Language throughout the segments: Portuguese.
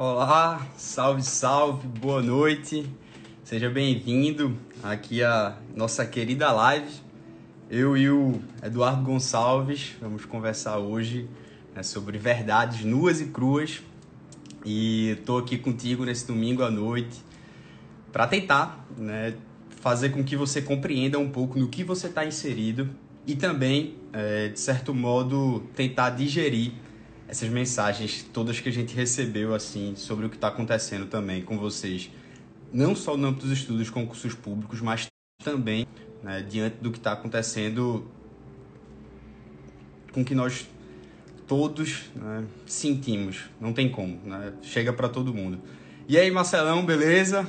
Olá, salve, salve, boa noite. Seja bem-vindo aqui à nossa querida live. Eu e o Eduardo Gonçalves vamos conversar hoje né, sobre verdades nuas e cruas. E estou aqui contigo nesse domingo à noite para tentar né, fazer com que você compreenda um pouco no que você está inserido e também, é, de certo modo, tentar digerir essas mensagens todas que a gente recebeu assim sobre o que está acontecendo também com vocês, não só no âmbito dos estudos concursos públicos, mas também né, diante do que está acontecendo com que nós todos né, sentimos, não tem como, né? chega para todo mundo. E aí, Marcelão, beleza?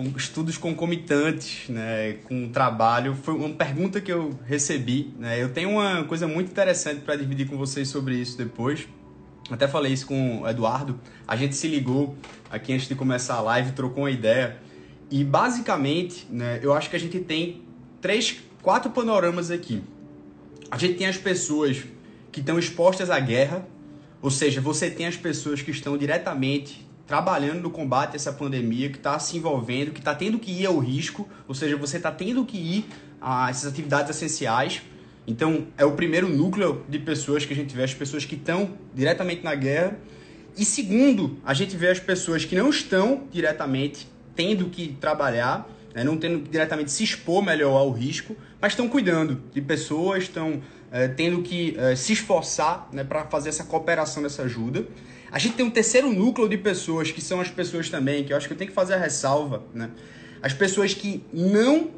Com estudos concomitantes, né, com trabalho, foi uma pergunta que eu recebi. Né? Eu tenho uma coisa muito interessante para dividir com vocês sobre isso depois. Até falei isso com o Eduardo. A gente se ligou aqui antes de começar a live, trocou uma ideia. E basicamente, né, eu acho que a gente tem três, quatro panoramas aqui. A gente tem as pessoas que estão expostas à guerra, ou seja, você tem as pessoas que estão diretamente trabalhando no combate a essa pandemia, que está se envolvendo, que está tendo que ir ao risco, ou seja, você está tendo que ir a essas atividades essenciais. Então, é o primeiro núcleo de pessoas que a gente vê, as pessoas que estão diretamente na guerra. E segundo, a gente vê as pessoas que não estão diretamente tendo que trabalhar, né, não tendo que diretamente se expor melhor ao risco, mas estão cuidando de pessoas, estão é, tendo que é, se esforçar né, para fazer essa cooperação, essa ajuda. A gente tem um terceiro núcleo de pessoas, que são as pessoas também, que eu acho que eu tenho que fazer a ressalva, né? As pessoas que não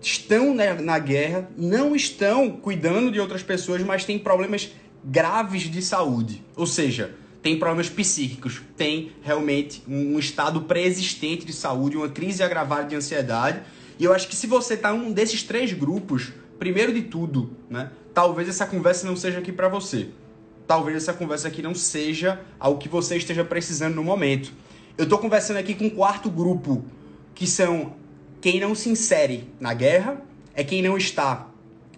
estão na guerra, não estão cuidando de outras pessoas, mas têm problemas graves de saúde. Ou seja, tem problemas psíquicos, tem realmente um estado pré-existente de saúde, uma crise agravada de ansiedade. E eu acho que se você está um desses três grupos, primeiro de tudo, né, talvez essa conversa não seja aqui para você. Talvez essa conversa aqui não seja algo que você esteja precisando no momento. Eu estou conversando aqui com um quarto grupo, que são quem não se insere na guerra, é quem não está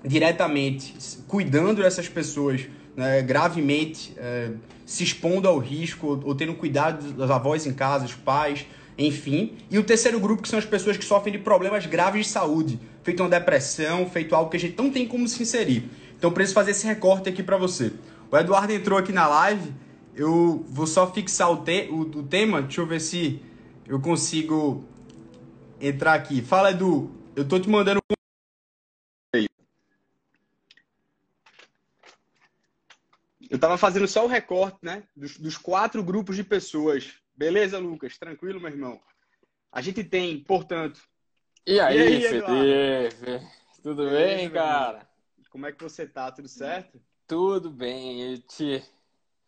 diretamente cuidando dessas pessoas né, gravemente, é, se expondo ao risco ou, ou tendo cuidado das avós em casa, os pais, enfim. E o terceiro grupo, que são as pessoas que sofrem de problemas graves de saúde, feito uma depressão, feito algo que a gente não tem como se inserir. Então preciso fazer esse recorte aqui para você. O Eduardo entrou aqui na live, eu vou só fixar o, te o, o tema, deixa eu ver se eu consigo entrar aqui. Fala, Edu, eu tô te mandando Eu tava fazendo só o recorte, né? Dos, dos, quatro grupos de pessoas. Beleza, Lucas? Tranquilo, meu irmão? A gente tem, portanto. E aí, e aí Felipe? Tudo e bem, cara? Como é que você tá? Tudo certo? Tudo bem, e te.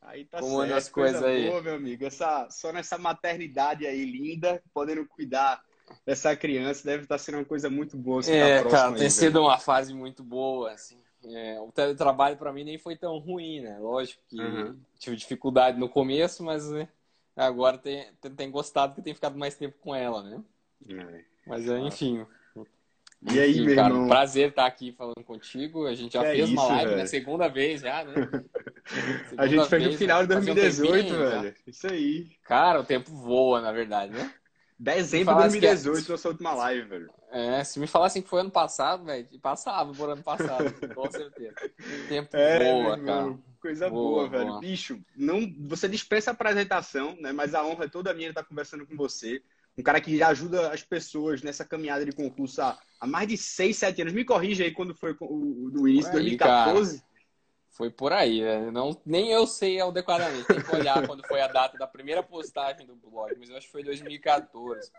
Aí tá Como certo, as coisas aí. Boa, meu amigo. Essa, só nessa maternidade aí linda, podendo cuidar dessa criança, deve estar tá sendo uma coisa muito boa. é, tá cara, tem aí, sido velho. uma fase muito boa, assim. É, o teletrabalho para mim nem foi tão ruim, né? Lógico que uhum. tive dificuldade no começo, mas né, agora tem, tem, tem, gostado porque tem ficado mais tempo com ela, né? É. Mas é, enfim. E aí, enfim, meu cara, irmão? prazer estar aqui falando contigo. A gente já é fez isso, uma live, velho. né? Segunda vez já, né? Segunda a gente fez no final de 2018, um velho. Já. Isso aí. Cara, o tempo voa, na verdade, né? Dezembro de 2018, é... nossa última live, velho. É, se me falassem que foi ano passado, velho, passava por ano passado, com certeza. Tempo é, boa, cara. Coisa boa, boa velho. Boa. Bicho, não, você dispensa a apresentação, né? Mas a honra é toda minha estar conversando com você. Um cara que ajuda as pessoas nessa caminhada de concurso há, há mais de 6, 7 anos. Me corrija aí quando foi o, no início de 2014. Cara. Foi por aí, né? Não, nem eu sei adequadamente. Tem que olhar quando foi a data da primeira postagem do blog, mas eu acho que foi 2014.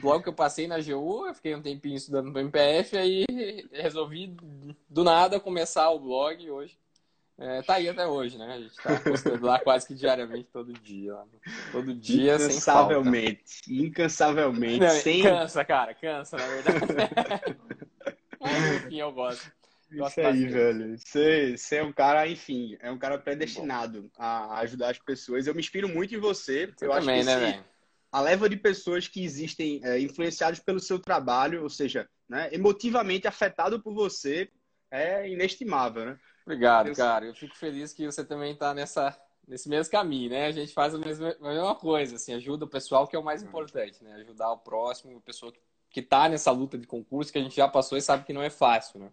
Logo que eu passei na GU, eu fiquei um tempinho estudando no MPF, aí resolvi do nada começar o blog hoje. É, tá aí até hoje, né? A gente tá postando lá quase que diariamente, todo dia. Todo dia, Incansavelmente. Sem incansavelmente. Não, sem... Cansa, cara, cansa, na verdade. Mas, enfim, eu gosto. Isso aí, velho. Você, você é um cara, enfim, é um cara predestinado a ajudar as pessoas. Eu me inspiro muito em você. você eu também, acho que né, esse, a leva de pessoas que existem é, influenciados pelo seu trabalho, ou seja, né, emotivamente afetado por você, é inestimável, né? Obrigado, cara. Eu fico feliz que você também está nessa, nesse mesmo caminho, né? A gente faz a mesma, a mesma coisa, assim, ajuda o pessoal, que é o mais importante, né? Ajudar o próximo, a pessoa que, que tá nessa luta de concurso, que a gente já passou e sabe que não é fácil, né?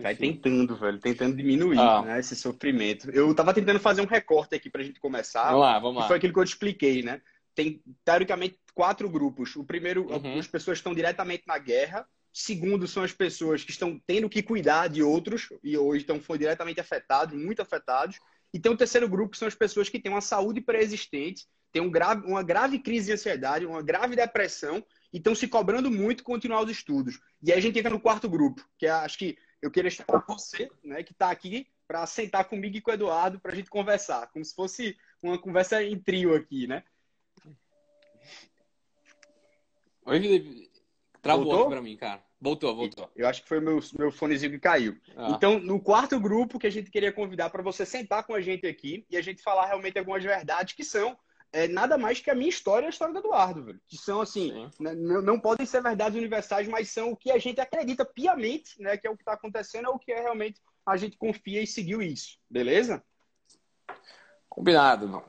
Vai tentando, velho, tentando diminuir ah. né, esse sofrimento. Eu tava tentando fazer um recorte aqui pra gente começar. Vamos lá, vamos lá. foi aquilo que eu te expliquei, né? Tem, teoricamente, quatro grupos. O primeiro, uhum. as pessoas estão diretamente na guerra. Segundo, são as pessoas que estão tendo que cuidar de outros e hoje estão foi diretamente afetados, muito afetados. E tem o terceiro grupo, que são as pessoas que têm uma saúde pré-existente, têm um grave, uma grave crise de ansiedade, uma grave depressão e estão se cobrando muito continuar os estudos. E aí a gente entra no quarto grupo, que é, acho que eu queria chamar você, né, que está aqui, para sentar comigo e com o Eduardo para a gente conversar, como se fosse uma conversa em trio aqui, né? Oi, Felipe. Travou para mim, cara. Voltou, voltou. Eu acho que foi o meu, meu fonezinho que caiu. Ah. Então, no quarto grupo que a gente queria convidar para você sentar com a gente aqui e a gente falar realmente algumas verdades que são é, nada mais que a minha história e a história do Eduardo, velho. Que são, assim, né, não, não, podem ser verdades universais, mas são o que a gente acredita piamente, né? Que é o que está acontecendo, é o que é realmente a gente confia e seguiu isso. Beleza? Combinado, não.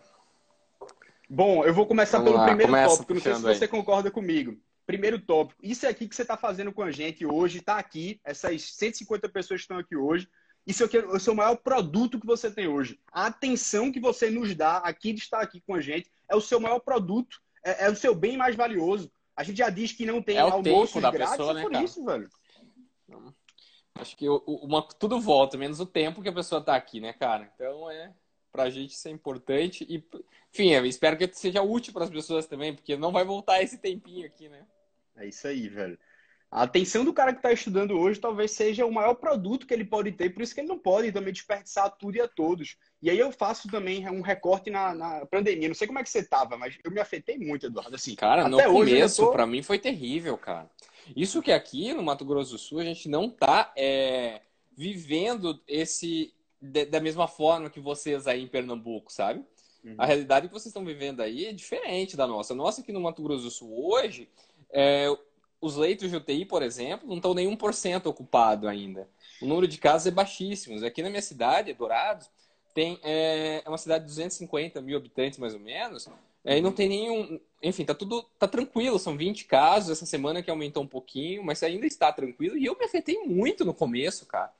Bom, eu vou começar Vamos pelo lá, primeiro tópico. Não sei se você aí. concorda comigo. Primeiro tópico. Isso aqui que você está fazendo com a gente hoje, está aqui. Essas 150 pessoas que estão aqui hoje. Isso aqui é o seu maior produto que você tem hoje. A atenção que você nos dá aqui de estar aqui com a gente é o seu maior produto, é, é o seu bem mais valioso. A gente já diz que não tem é almoço grátis, pessoa, é né, por cara? isso, velho. Acho que uma, tudo volta, menos o tempo que a pessoa está aqui, né, cara? Então é pra gente isso é importante e enfim, eu espero que seja útil para as pessoas também, porque não vai voltar esse tempinho aqui, né? É isso aí, velho. A atenção do cara que está estudando hoje talvez seja o maior produto que ele pode ter, por isso que ele não pode também desperdiçar tudo e a todos. E aí eu faço também um recorte na, na pandemia. Não sei como é que você tava, mas eu me afetei muito, Eduardo. Assim, cara, no começo, tô... para mim foi terrível, cara. Isso que aqui no Mato Grosso do Sul a gente não tá é, vivendo esse de, da mesma forma que vocês aí em Pernambuco, sabe? Uhum. A realidade que vocês estão vivendo aí é diferente da nossa. Nossa aqui no Mato Grosso do Sul hoje, é, os leitos de UTI, por exemplo, não estão nem 1% ocupado ainda. O número de casos é baixíssimo. Aqui na minha cidade, Dourados, tem, é, é uma cidade de 250 mil habitantes, mais ou menos, é, e não tem nenhum. Enfim, tá tudo tá tranquilo, são 20 casos essa semana que aumentou um pouquinho, mas ainda está tranquilo. E eu me afetei muito no começo, cara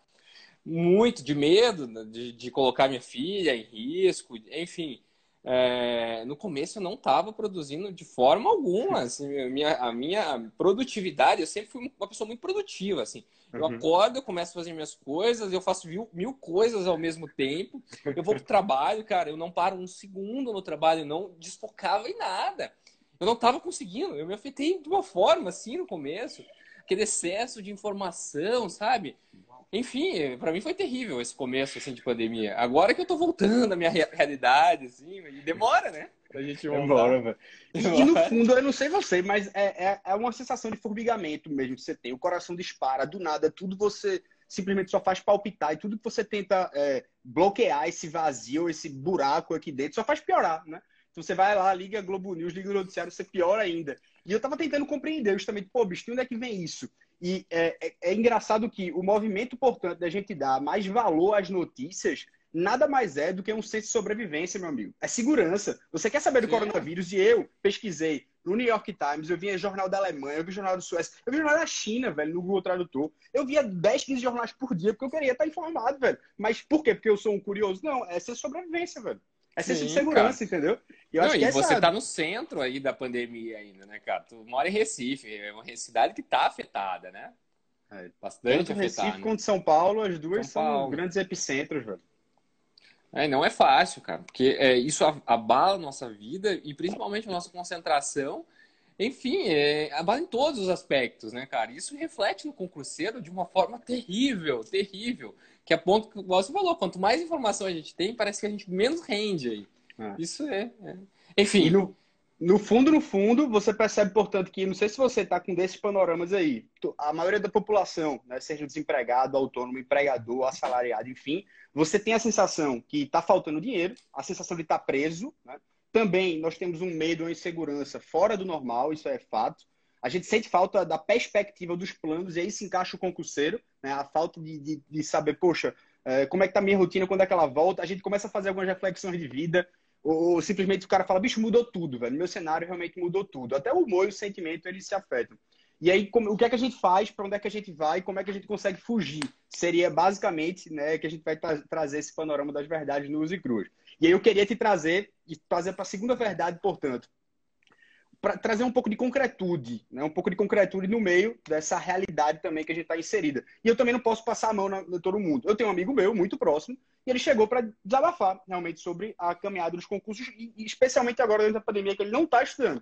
muito de medo né, de, de colocar minha filha em risco, enfim. É, no começo eu não estava produzindo de forma alguma. Assim, a, minha, a minha produtividade, eu sempre fui uma pessoa muito produtiva. Assim. Eu uhum. acordo, eu começo a fazer minhas coisas, eu faço mil, mil coisas ao mesmo tempo. Eu vou para o trabalho, cara, eu não paro um segundo no trabalho, eu não desfocava em nada. Eu não estava conseguindo, eu me afetei de uma forma assim no começo. Aquele excesso de informação, sabe? Enfim, para mim foi terrível esse começo assim, de pandemia. Agora que eu tô voltando à minha realidade, assim, e demora, né? Pra gente voltar. Demora, velho. E, e, no fundo, eu não sei você, mas é, é, é, uma sensação de formigamento mesmo que você tem. O coração dispara, do nada, tudo você simplesmente só faz palpitar e tudo que você tenta é, bloquear esse vazio, esse buraco aqui dentro, só faz piorar, né? Então você vai lá, liga Globo News, liga o noticiário, você piora ainda. E eu tava tentando compreender justamente, pô, bicho, de onde é que vem isso? E é, é, é, engraçado que o movimento, portanto, da gente dar mais valor às notícias nada mais é do que um senso de sobrevivência, meu amigo. É segurança. Você quer saber do Sim. coronavírus? E eu pesquisei no New York Times, eu via jornal da Alemanha, eu vi jornal do Suécia, eu vi jornal da China, velho, no Google Tradutor. Eu via 10, 15 jornais por dia, porque eu queria estar informado, velho. Mas por quê? Porque eu sou um curioso? Não, é ser sobrevivência, velho. É senso de segurança, cara. entendeu? E, Não, e você está no centro aí da pandemia ainda, né, cara? Tu mora em Recife, é uma cidade que está afetada, né? É, bastante Tanto afetada. Recife né? quanto São Paulo, as duas São são grandes epicentros, velho. É, não é fácil, cara, porque é, isso abala a nossa vida e principalmente a nossa concentração. Enfim, é, abala em todos os aspectos, né, cara? Isso reflete no concurseiro de uma forma terrível, terrível. Que a ponto que você falou, quanto mais informação a gente tem, parece que a gente menos rende aí. É. Isso é, é. Enfim. No, no fundo, no fundo, você percebe, portanto, que não sei se você está com desses panoramas aí, a maioria da população, né, seja desempregado, autônomo, empregador, assalariado, enfim, você tem a sensação que está faltando dinheiro, a sensação de estar tá preso. Né? Também nós temos um medo, uma insegurança fora do normal, isso é fato. A gente sente falta da perspectiva dos planos, e aí se encaixa o concurseiro, né? a falta de, de, de saber, poxa, é, como é que tá a minha rotina, quando é que ela volta, a gente começa a fazer algumas reflexões de vida, ou, simplesmente o cara fala, bicho, mudou tudo, velho, meu cenário realmente mudou tudo. Até o humor e o sentimento, eles se afetam. E aí, como, o que é que a gente faz, para onde é que a gente vai, como é que a gente consegue fugir? Seria basicamente né, que a gente vai tra trazer esse panorama das verdades no e Cruz. E aí eu queria te trazer, e trazer para a segunda verdade, portanto, para trazer um pouco de concretude, né? um pouco de concretude no meio dessa realidade também que a gente está inserida. E eu também não posso passar a mão na, na todo mundo. Eu tenho um amigo meu, muito próximo, e ele chegou para desabafar realmente sobre a caminhada dos concursos, e, e especialmente agora durante a pandemia, que ele não está estudando.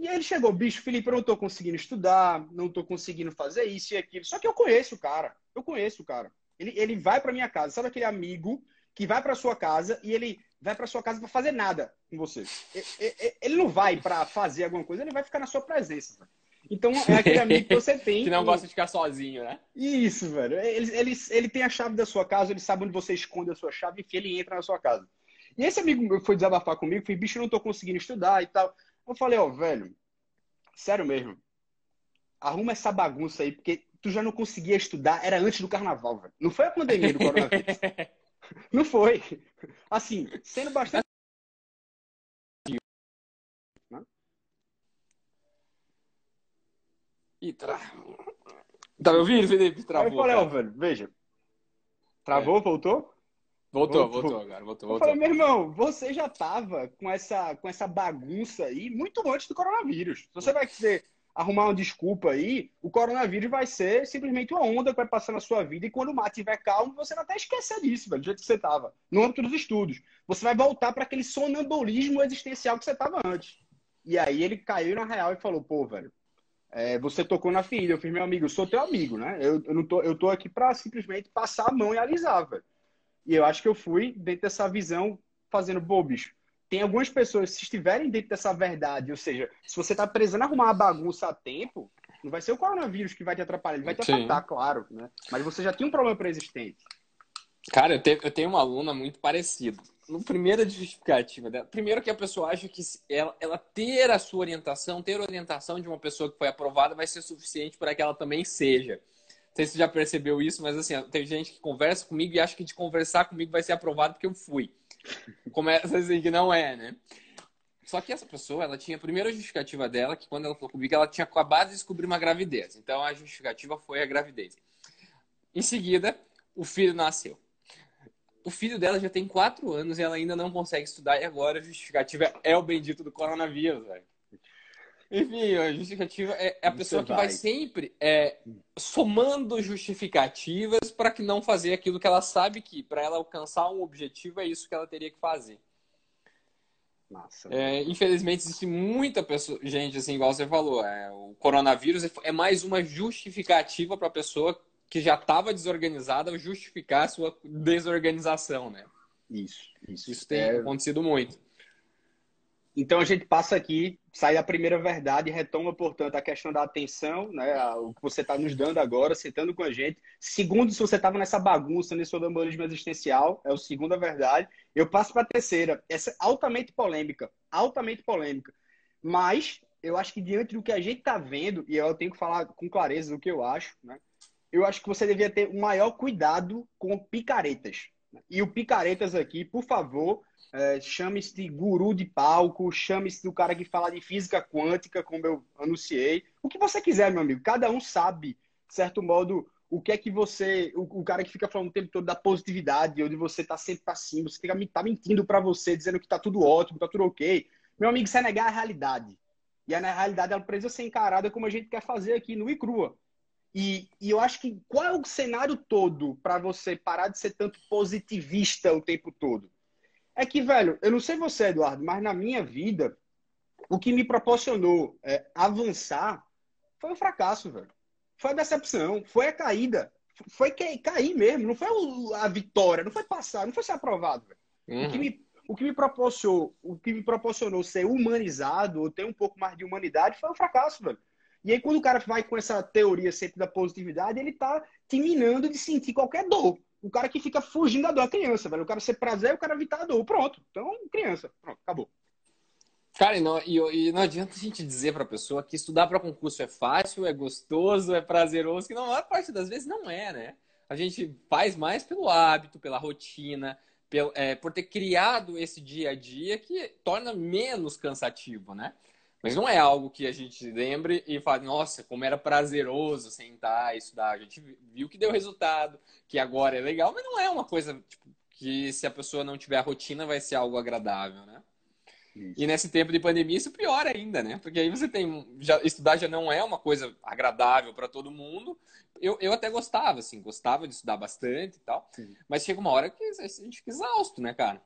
E aí ele chegou, bicho, Felipe, eu não estou conseguindo estudar, não estou conseguindo fazer isso e aquilo. Só que eu conheço o cara, eu conheço o cara. Ele, ele vai para minha casa, sabe aquele amigo que vai para sua casa e ele vai para sua casa para fazer nada com você. Ele não vai para fazer alguma coisa, ele vai ficar na sua presença. Então é aquele amigo que você tem. que não gosta de ficar sozinho, né? Isso, velho. Ele, ele, ele tem a chave da sua casa, ele sabe onde você esconde a sua chave, enfim, ele entra na sua casa. E esse amigo foi desabafar comigo, foi, bicho, eu não tô conseguindo estudar e tal. Eu falei, ó, oh, velho, sério mesmo, arruma essa bagunça aí, porque tu já não conseguia estudar, era antes do carnaval, velho. Não foi a pandemia do coronavírus. Não foi. Assim, sendo bastante. E tra... Tá me ouvindo, Felipe? Travou. Aí eu falei, ó, velho, veja. Travou, é. voltou? Voltou, voltou, voltou, cara, voltou, voltou. Eu falei, meu irmão, você já tava com essa, com essa bagunça aí muito antes do coronavírus. Você vai dizer arrumar uma desculpa aí, o coronavírus vai ser simplesmente uma onda que vai passar na sua vida e quando o mar estiver calmo, você vai até esquecer disso, velho, do jeito que você estava, no âmbito dos estudos. Você vai voltar para aquele sonambulismo existencial que você estava antes. E aí ele caiu na real e falou, pô, velho, é, você tocou na ferida. Eu fiz, meu amigo, eu sou teu amigo, né? Eu, eu, não tô, eu tô aqui para simplesmente passar a mão e alisar, velho. E eu acho que eu fui dentro dessa visão fazendo, pô, bicho, tem algumas pessoas, se estiverem dentro dessa verdade, ou seja, se você está precisando arrumar a bagunça a tempo, não vai ser o coronavírus que vai te atrapalhar, ele vai te Sim. afetar, claro, né? Mas você já tinha um problema pré-existente. Cara, eu, te, eu tenho uma aluna muito parecida. No primeiro justificativa dela, primeiro que a pessoa acha que ela, ela ter a sua orientação, ter a orientação de uma pessoa que foi aprovada vai ser suficiente para que ela também seja. Não sei se você já percebeu isso, mas assim, tem gente que conversa comigo e acha que de conversar comigo vai ser aprovado porque eu fui. Começa assim que não é, né? Só que essa pessoa, ela tinha a primeira justificativa dela, que quando ela falou comigo, ela tinha acabado de descobrir uma gravidez. Então a justificativa foi a gravidez. Em seguida, o filho nasceu. O filho dela já tem quatro anos e ela ainda não consegue estudar, e agora a justificativa é o bendito do coronavírus, velho. Enfim, a justificativa é, é a pessoa que vai, vai sempre é, somando justificativas para que não fazer aquilo que ela sabe que para ela alcançar um objetivo é isso que ela teria que fazer. É, infelizmente existe muita pessoa, gente, assim, igual você falou, é, o coronavírus é mais uma justificativa para a pessoa que já estava desorganizada justificar a sua desorganização, né? Isso, isso. Isso tem é... acontecido muito. Então a gente passa aqui, sai da primeira verdade, retoma, portanto, a questão da atenção, né? O que você está nos dando agora, sentando com a gente. Segundo, se você estava nessa bagunça, nesse sonambulismo existencial, é o segunda verdade. Eu passo para a terceira, essa é altamente polêmica, altamente polêmica. Mas eu acho que diante do que a gente está vendo, e eu tenho que falar com clareza do que eu acho, né? Eu acho que você devia ter o maior cuidado com picaretas. E o picaretas aqui, por favor, é, chame-se de guru de palco, chame-se do cara que fala de física quântica, como eu anunciei. O que você quiser, meu amigo. Cada um sabe, de certo modo, o que é que você. O, o cara que fica falando o tempo todo da positividade, onde você tá sempre pra cima, você fica, tá mentindo para você, dizendo que tá tudo ótimo, tá tudo ok. Meu amigo, isso é negar a realidade. E a realidade ela precisa ser encarada como a gente quer fazer aqui no Icrua. E, e eu acho que qual é o cenário todo para você parar de ser tanto positivista o tempo todo? É que, velho, eu não sei você, Eduardo, mas na minha vida, o que me proporcionou é, avançar foi o fracasso, velho. Foi a decepção, foi a caída. Foi cair mesmo, não foi a vitória, não foi passar, não foi ser aprovado, velho. Uhum. O, que me, o, que me proporcionou, o que me proporcionou ser humanizado, ou ter um pouco mais de humanidade, foi o fracasso, velho. E aí, quando o cara vai com essa teoria sempre da positividade, ele tá te minando de sentir qualquer dor o cara que fica fugindo da dor, a criança, velho. O cara ser prazer, o cara evitar a dor. Pronto. Então, criança. Pronto, acabou. Cara, e não, e, e não adianta a gente dizer pra pessoa que estudar para concurso é fácil, é gostoso, é prazeroso, que na maior parte das vezes não é, né? a gente faz mais pelo hábito, pela rotina, pelo, é, por ter criado esse dia a dia que torna menos cansativo, né? Mas não é algo que a gente lembre e fale, nossa, como era prazeroso sentar e estudar. A gente viu que deu resultado, que agora é legal, mas não é uma coisa tipo, que se a pessoa não tiver a rotina vai ser algo agradável, né? Isso. E nesse tempo de pandemia isso pior ainda, né? Porque aí você tem já estudar já não é uma coisa agradável para todo mundo. Eu, eu até gostava, assim, gostava de estudar bastante e tal. Sim. Mas chega uma hora que a gente fica exausto, né, cara?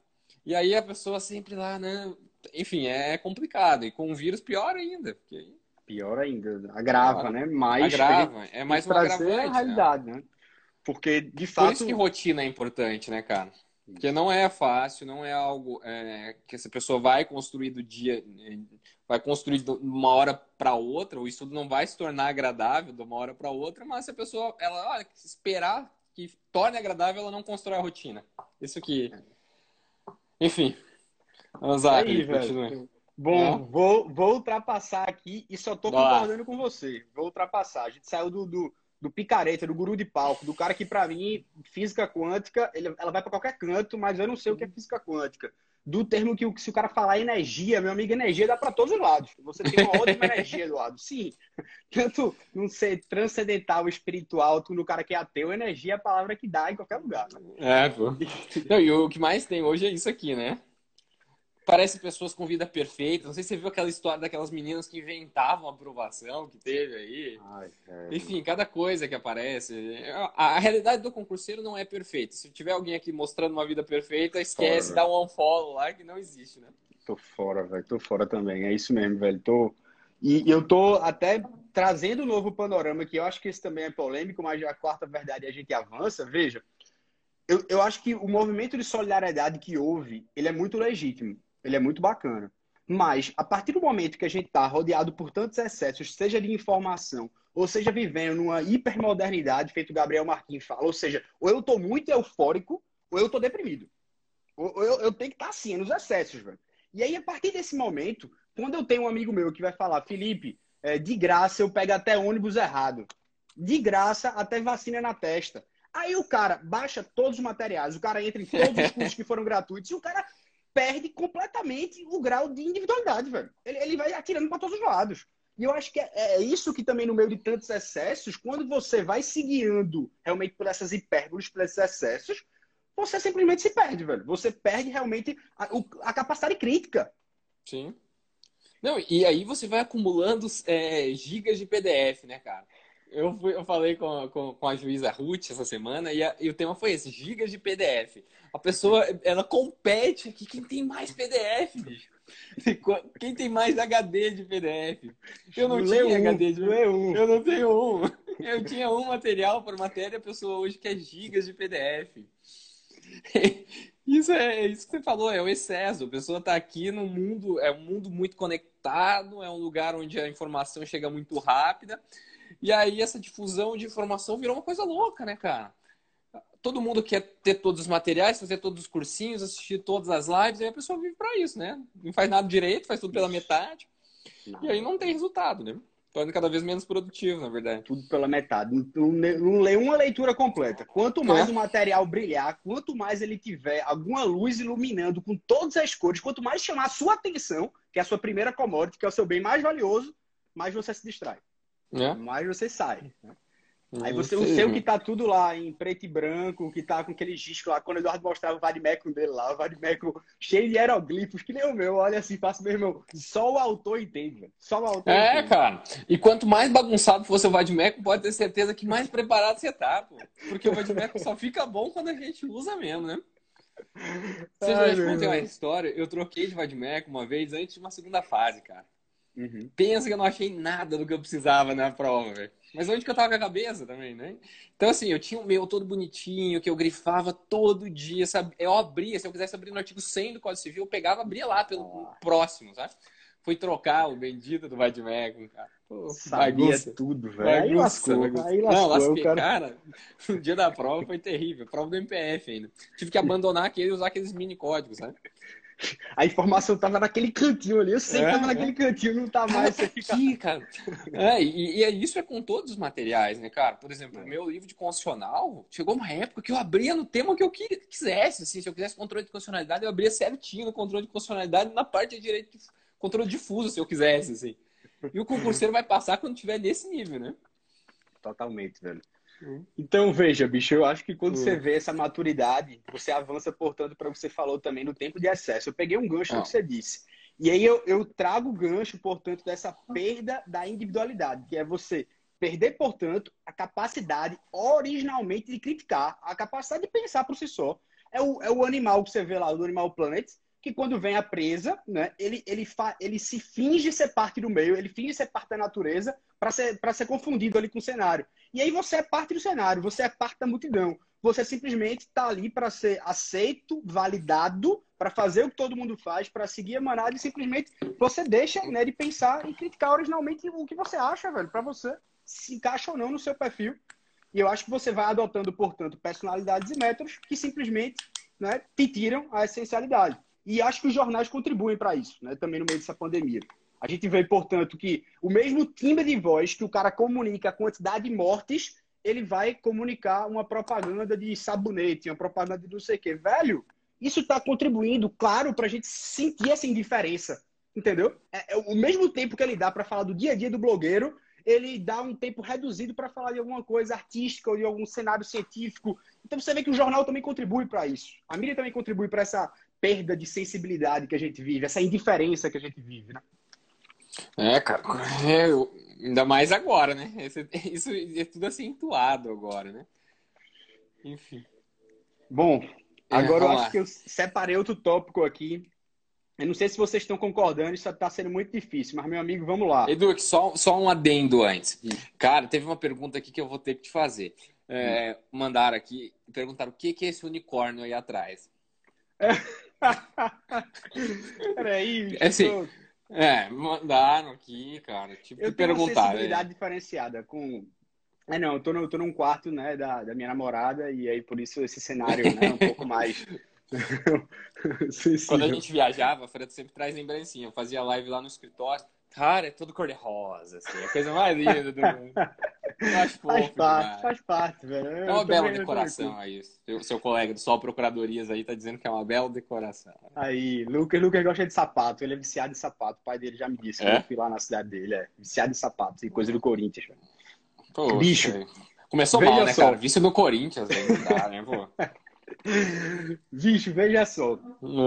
E aí a pessoa sempre lá, né? Enfim, é complicado. E com o vírus pior ainda. Porque... Pior ainda. Agrava, né? Mais agrava. É mais uma agravante, a né? realidade, né? né? Porque, de fato... Por isso que rotina é importante, né, cara? Porque não é fácil, não é algo é, que essa pessoa vai construir do dia, vai construir de uma hora para outra. O estudo não vai se tornar agradável de uma hora para outra, mas se a pessoa ela olha, esperar que torne agradável, ela não constrói a rotina. Isso que, enfim. Aí, velho. Bom, vou, vou ultrapassar aqui e só tô concordando com você. Vou ultrapassar. A gente saiu do, do do picareta, do guru de palco, do cara que, para mim, física quântica, ele, ela vai para qualquer canto, mas eu não sei o que é física quântica. Do termo que, se o cara falar energia, meu amigo, energia dá para todos os lados. Você tem uma ótima energia do lado. Sim, tanto não ser transcendental, espiritual, tu no cara que é ateu, energia é a palavra que dá em qualquer lugar. É, pô. Não, e o que mais tem hoje é isso aqui, né? Parece pessoas com vida perfeita. Não sei se você viu aquela história daquelas meninas que inventavam a aprovação que teve aí. Ai, Enfim, cada coisa que aparece. A, a, realidade do concurseiro não é perfeita. Se tiver alguém aqui mostrando uma vida perfeita, esquece, fora, dá um unfollow lá que não existe, né? Tô fora, velho. Tô fora também. É isso mesmo, velho. Tô... E eu tô até trazendo um novo panorama, que eu acho que esse também é polêmico, mas a quarta verdade a gente avança. Veja, eu, eu acho que o movimento de solidariedade que houve, ele é muito legítimo. Ele é muito bacana. Mas, a partir do momento que a gente está rodeado por tantos excessos, seja de informação, ou seja, vivendo numa hipermodernidade, feito o Gabriel Marquinhos fala, ou seja, ou eu estou muito eufórico, ou eu estou deprimido. Ou eu, eu tenho que estar tá, assim, nos excessos, velho. E aí, a partir desse momento, quando eu tenho um amigo meu que vai falar, Felipe, é, de graça eu pego até ônibus errado. De graça até vacina na testa. Aí o cara baixa todos os materiais, o cara entra em todos os cursos que foram gratuitos e o cara perde completamente o grau de individualidade, velho. Ele, ele vai atirando para todos os lados. E eu acho que é, é, isso que também, no meio de tantos excessos, quando você vai se guiando realmente por essas hipérboles, por esses excessos, você simplesmente se perde, velho. Você perde realmente a, a capacidade crítica. Sim. Não, e aí você vai acumulando é, gigas de PDF, né, cara? Eu, fui, eu falei com, com, com, a juíza Ruth essa semana e, a, e, o tema foi esse, gigas de PDF. A pessoa, ela compete aqui, quem tem mais PDF, bicho? Quem tem mais HD de PDF? Eu não Lê tinha um, HD de um. Eu não tenho um. Eu tinha um material por matéria, a pessoa hoje quer gigas de PDF. Isso é isso que você falou, é o excesso. A pessoa está aqui no mundo, é um mundo muito conectado, é um lugar onde a informação chega muito rápida. E aí essa difusão de informação virou uma coisa louca, né, cara? Todo mundo quer ter todos os materiais, fazer todos os cursinhos, assistir todas as lives, e aí a pessoa vive para isso, né? Não faz nada direito, faz tudo pela metade. E aí não tem resultado, né? Torna cada vez menos produtivo, na verdade. Tudo pela metade. Não, não lê uma leitura completa. Quanto mais é. o material brilhar, quanto mais ele tiver alguma luz iluminando com todas as cores, quanto mais chamar a sua atenção, que é a sua primeira commodity, que é o seu bem mais valioso, mais você se distrai é. mais você sai. Né? Aí você, o seu que tá tudo lá em preto e branco, que tá com aquele disco lá, quando o Eduardo mostrava o Vadimecum dele lá, o Vadimecum cheio de hieroglifos, que nem o meu, olha assim, faço meu irmão, só o autor entende, só o autor É, entende. cara, e quanto mais bagunçado for o Vadimecum, pode ter certeza que mais preparado você tá, pô. Porque o Vadimecum só fica bom quando a gente usa mesmo, né? Você já te contei uma história, eu troquei de Vadimecum uma vez antes de uma segunda fase, cara. Uhum. Pensa que eu não achei nada do que eu precisava na prova, velho. Mas onde que eu tava com a cabeça também, né? Então, assim, eu tinha o meu todo bonitinho, que eu grifava todo dia, sabe? Eu abria, se eu quisesse abrir no artigo 100 do Código Civil, eu pegava, abria lá pelo ah. próximo, sabe? foi trocar o bendito do Vadmecum, cara. Pô, Sabia bagunça. tudo, velho. Aí lascou, bagunça. aí Não, lascou. lasquei, o cara... cara. O dia da prova foi terrível. Prova do MPF ainda. Tive que abandonar aquele e usar aqueles mini códigos, né? A informação tava naquele cantinho ali. Eu sei que É, tava é. naquele cantinho, não tá mais. Você fica... Aqui, cara. É, e, e é- isso é com todos os materiais, né, cara? Por exemplo, o meu livro de constitucional chegou uma época que eu abria no tema que eu qui- quisesse, assim, se eu quisesse controle de constitucionalidade, eu abria certinho no controle de constitucionalidade na parte de direito de controle difuso, se eu quisesse, assim. E o concurseiro vai passar quando tiver nesse nível, né? Totalmente, velho. Hum. Então, veja, bicho, eu acho que quando Hum. você vê essa maturidade, você avança, portanto, para o que você falou também no tempo de excesso. Eu peguei um gancho Ah. no que você disse. E aí eu, eu trago o gancho, portanto, dessa perda da individualidade, que é você perder, portanto, a capacidade originalmente de criticar, a capacidade de pensar por si só. É o, é o animal que você vê lá, do Animal Planet, que quando vem a presa, né, ele, ele, fa, ele se finge ser parte do meio, ele finge ser parte da natureza para ser, pra ser confundido ali com o cenário. E aí você é parte do cenário, você é parte da multidão. Você simplesmente está ali para ser aceito, validado, para fazer o que todo mundo faz, para seguir a manada e simplesmente você deixa né, de pensar e criticar originalmente o que você acha, velho, para você se encaixa ou não no seu perfil. E eu acho que você vai adotando, portanto, personalidades e métodos que simplesmente né, te tiram a essencialidade. E acho que os jornais contribuem para isso, né, também no meio dessa pandemia. A gente vê, portanto, que o mesmo timbre de voz que o cara comunica a quantidade de mortes, ele vai comunicar uma propaganda de sabonete, uma propaganda de não sei o quê. Velho, isso está contribuindo, claro, para a gente sentir essa indiferença, entendeu? É, é o mesmo tempo que ele dá para falar do dia a dia do blogueiro, ele dá um tempo reduzido para falar de alguma coisa artística ou de algum cenário científico. Então você vê que o jornal também contribui para isso. A mídia também contribui para essa perda de sensibilidade que a gente vive, essa indiferença que a gente vive, né? É, cara. É, eu- ainda mais agora, né? Esse- Isso é tudo acentuado agora, né? Enfim. Bom, agora eu vamos acho lá. que eu separei outro tópico aqui. Eu não sei se vocês estão concordando, isso está sendo muito difícil, mas meu amigo, vamos lá. Edu, só, só um adendo antes. Cara, teve uma pergunta aqui que eu vou ter que te fazer. É, mandaram aqui, perguntaram o que que é esse unicórnio aí atrás. Peraí, É assim, eu- É, mandaram aqui, cara. Tipo, eu tenho uma perguntar. sensibilidade diferenciada com. É, não, eu tô, no, eu tô num quarto, né, da, da minha namorada, e aí por isso esse cenário, né, um pouco mais. Quando a gente viajava, a Fred sempre traz lembrancinha. Eu fazia live lá no escritório. Cara, é tudo cor-de-rosa, assim. É a coisa mais linda do mundo. Eu acho Faz fofo parte, demais. faz parte, velho. É uma bela decoração aí. Seu, seu colega do Sol Procuradorias aí tá dizendo que é uma bela decoração. Aí, Lucas, Lucas gosta de sapato, ele é viciado em sapato. O pai dele já me disse, É? eu fui lá na cidade dele, é viciado em sapato, e coisa do Corinthians. velho. Poxa, Bicho. Começou veja mal, né, só. cara? Vício no Corinthians, não dá, né, pô? Bicho, veja só.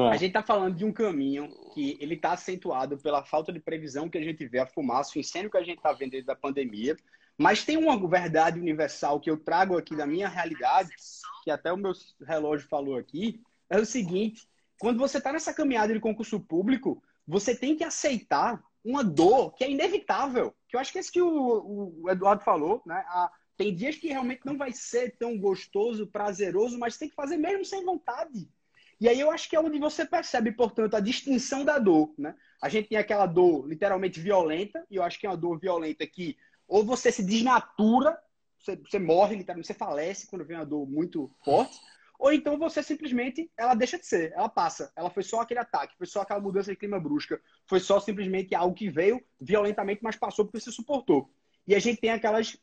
A Ah, gente tá falando de um caminho que ele tá acentuado pela falta de previsão que a gente vê, a fumaça, o incêndio que a gente tá vendo desde a pandemia. Mas tem uma verdade universal que eu trago aqui da minha realidade, que até o meu relógio falou aqui, é o seguinte: quando você tá nessa caminhada de concurso público, você tem que aceitar uma dor que é inevitável. Que eu acho que é isso que o, o Eduardo falou, né? A- tem dias que realmente não vai ser tão gostoso, prazeroso, mas tem que fazer mesmo sem vontade. E aí eu acho que é onde você percebe, portanto, a distinção da dor, né? A gente tem aquela dor literalmente violenta, e eu acho que é uma dor violenta que ou você se desnatura, você, você morre, literalmente, você falece quando vem uma dor muito forte, ou então você simplesmente, ela deixa de ser, ela passa. Ela foi só aquele ataque, foi só aquela mudança de clima brusca, foi só simplesmente algo que veio violentamente, mas passou porque você suportou. E a gente tem aquelas,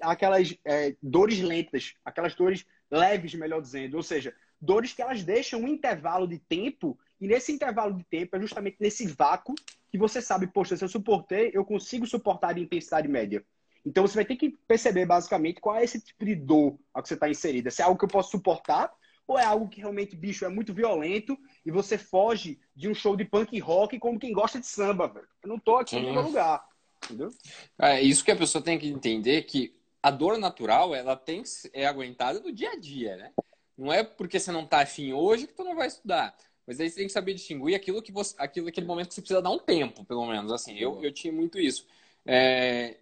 aquelas é, dores lentas, aquelas dores leves, melhor dizendo, ou seja, dores que elas deixam um intervalo de tempo, e nesse intervalo de tempo é justamente nesse vácuo que você sabe, poxa, se eu suportei, eu consigo suportar de intensidade média. Então você vai ter que perceber basicamente qual é esse tipo de dor a que você está inserida. Se é algo que eu posso suportar, ou é algo que realmente, bicho, é muito violento e você foge de um show de punk rock como quem gosta de samba, velho. Eu não tô aqui Sim. no meu lugar. Entendeu? É isso que a pessoa tem que entender que a dor natural, ela tem que ser é aguentada no dia a dia, né? Não é porque você não tá afim hoje que tu não vai estudar. Mas aí você tem que saber distinguir aquilo que você, aquilo, aquele momento que você precisa dar um tempo, pelo menos. Assim, eu, eu tinha muito isso. É,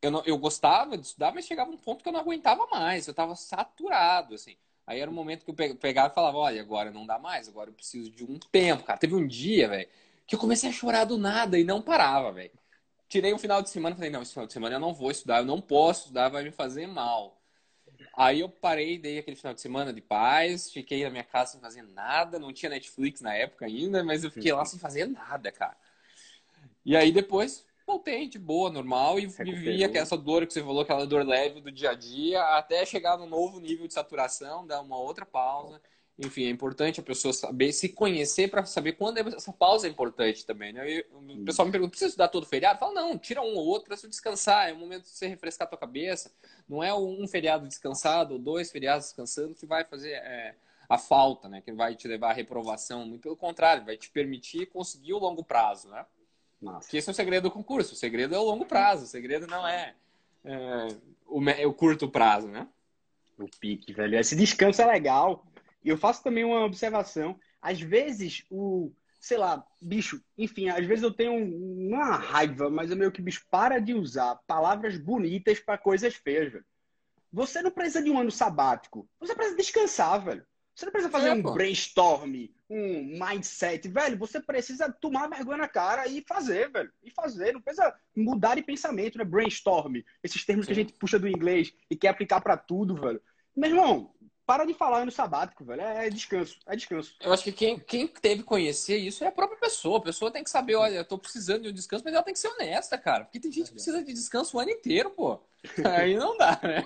eu, não, eu gostava de estudar, mas chegava um ponto que eu não aguentava mais. Eu tava saturado, assim. Aí era um momento que eu pe- pegava e falava, olha, agora não dá mais, agora eu preciso de um tempo, cara. Teve um dia, velho, que eu comecei a chorar do nada e não parava, velho. Tirei um final de semana, falei, não, esse final de semana eu não vou estudar, eu não posso estudar, vai me fazer mal. Aí eu parei, dei aquele final de semana de paz, fiquei na minha casa sem fazer nada, não tinha Netflix na época ainda, mas eu fiquei lá sem fazer nada, cara. E aí depois voltei de boa, normal, e vivia essa dor que você falou, aquela dor leve do dia a dia, até chegar num novo nível de saturação, dar uma outra pausa. Enfim, é importante a pessoa saber, se conhecer para saber quando essa pausa é importante também, né? Eu, o pessoal me pergunta, precisa estudar todo feriado? Fala, não, tira um ou outro para você descansar, é o momento de você refrescar a tua cabeça. Não é um feriado descansado ou dois feriados descansando que vai fazer é, a falta, né? Que vai te levar à reprovação. Muito pelo contrário, vai te permitir conseguir o longo prazo, né? Nossa. Que esse é o segredo do concurso. O segredo é o longo prazo. O segredo não é, é o, o, curto prazo, né? O pique, velho. Esse descanso é legal. E eu faço também uma observação. Às vezes, o, sei lá, bicho, enfim, às vezes eu tenho uma raiva, mas é meio que, bicho, para de usar palavras bonitas para coisas feias, velho. Você não precisa de um ano sabático. Você precisa descansar, velho. Você não precisa fazer é, um pô. brainstorm, um mindset, velho. Você precisa tomar vergonha na cara e fazer, velho. E fazer. Não precisa mudar de pensamento, né? Brainstorm. Esses termos Sim. que a gente puxa do inglês e quer aplicar para tudo, velho. Meu irmão, para de falar no sabático, velho. É, é, descanso, é descanso. Eu acho que quem, quem teve que conhecer isso é a própria pessoa. A pessoa tem que saber, olha, eu tô precisando de um descanso, mas ela tem que ser honesta, cara. Porque tem gente que precisa de descanso o ano inteiro, pô. Aí não dá, né?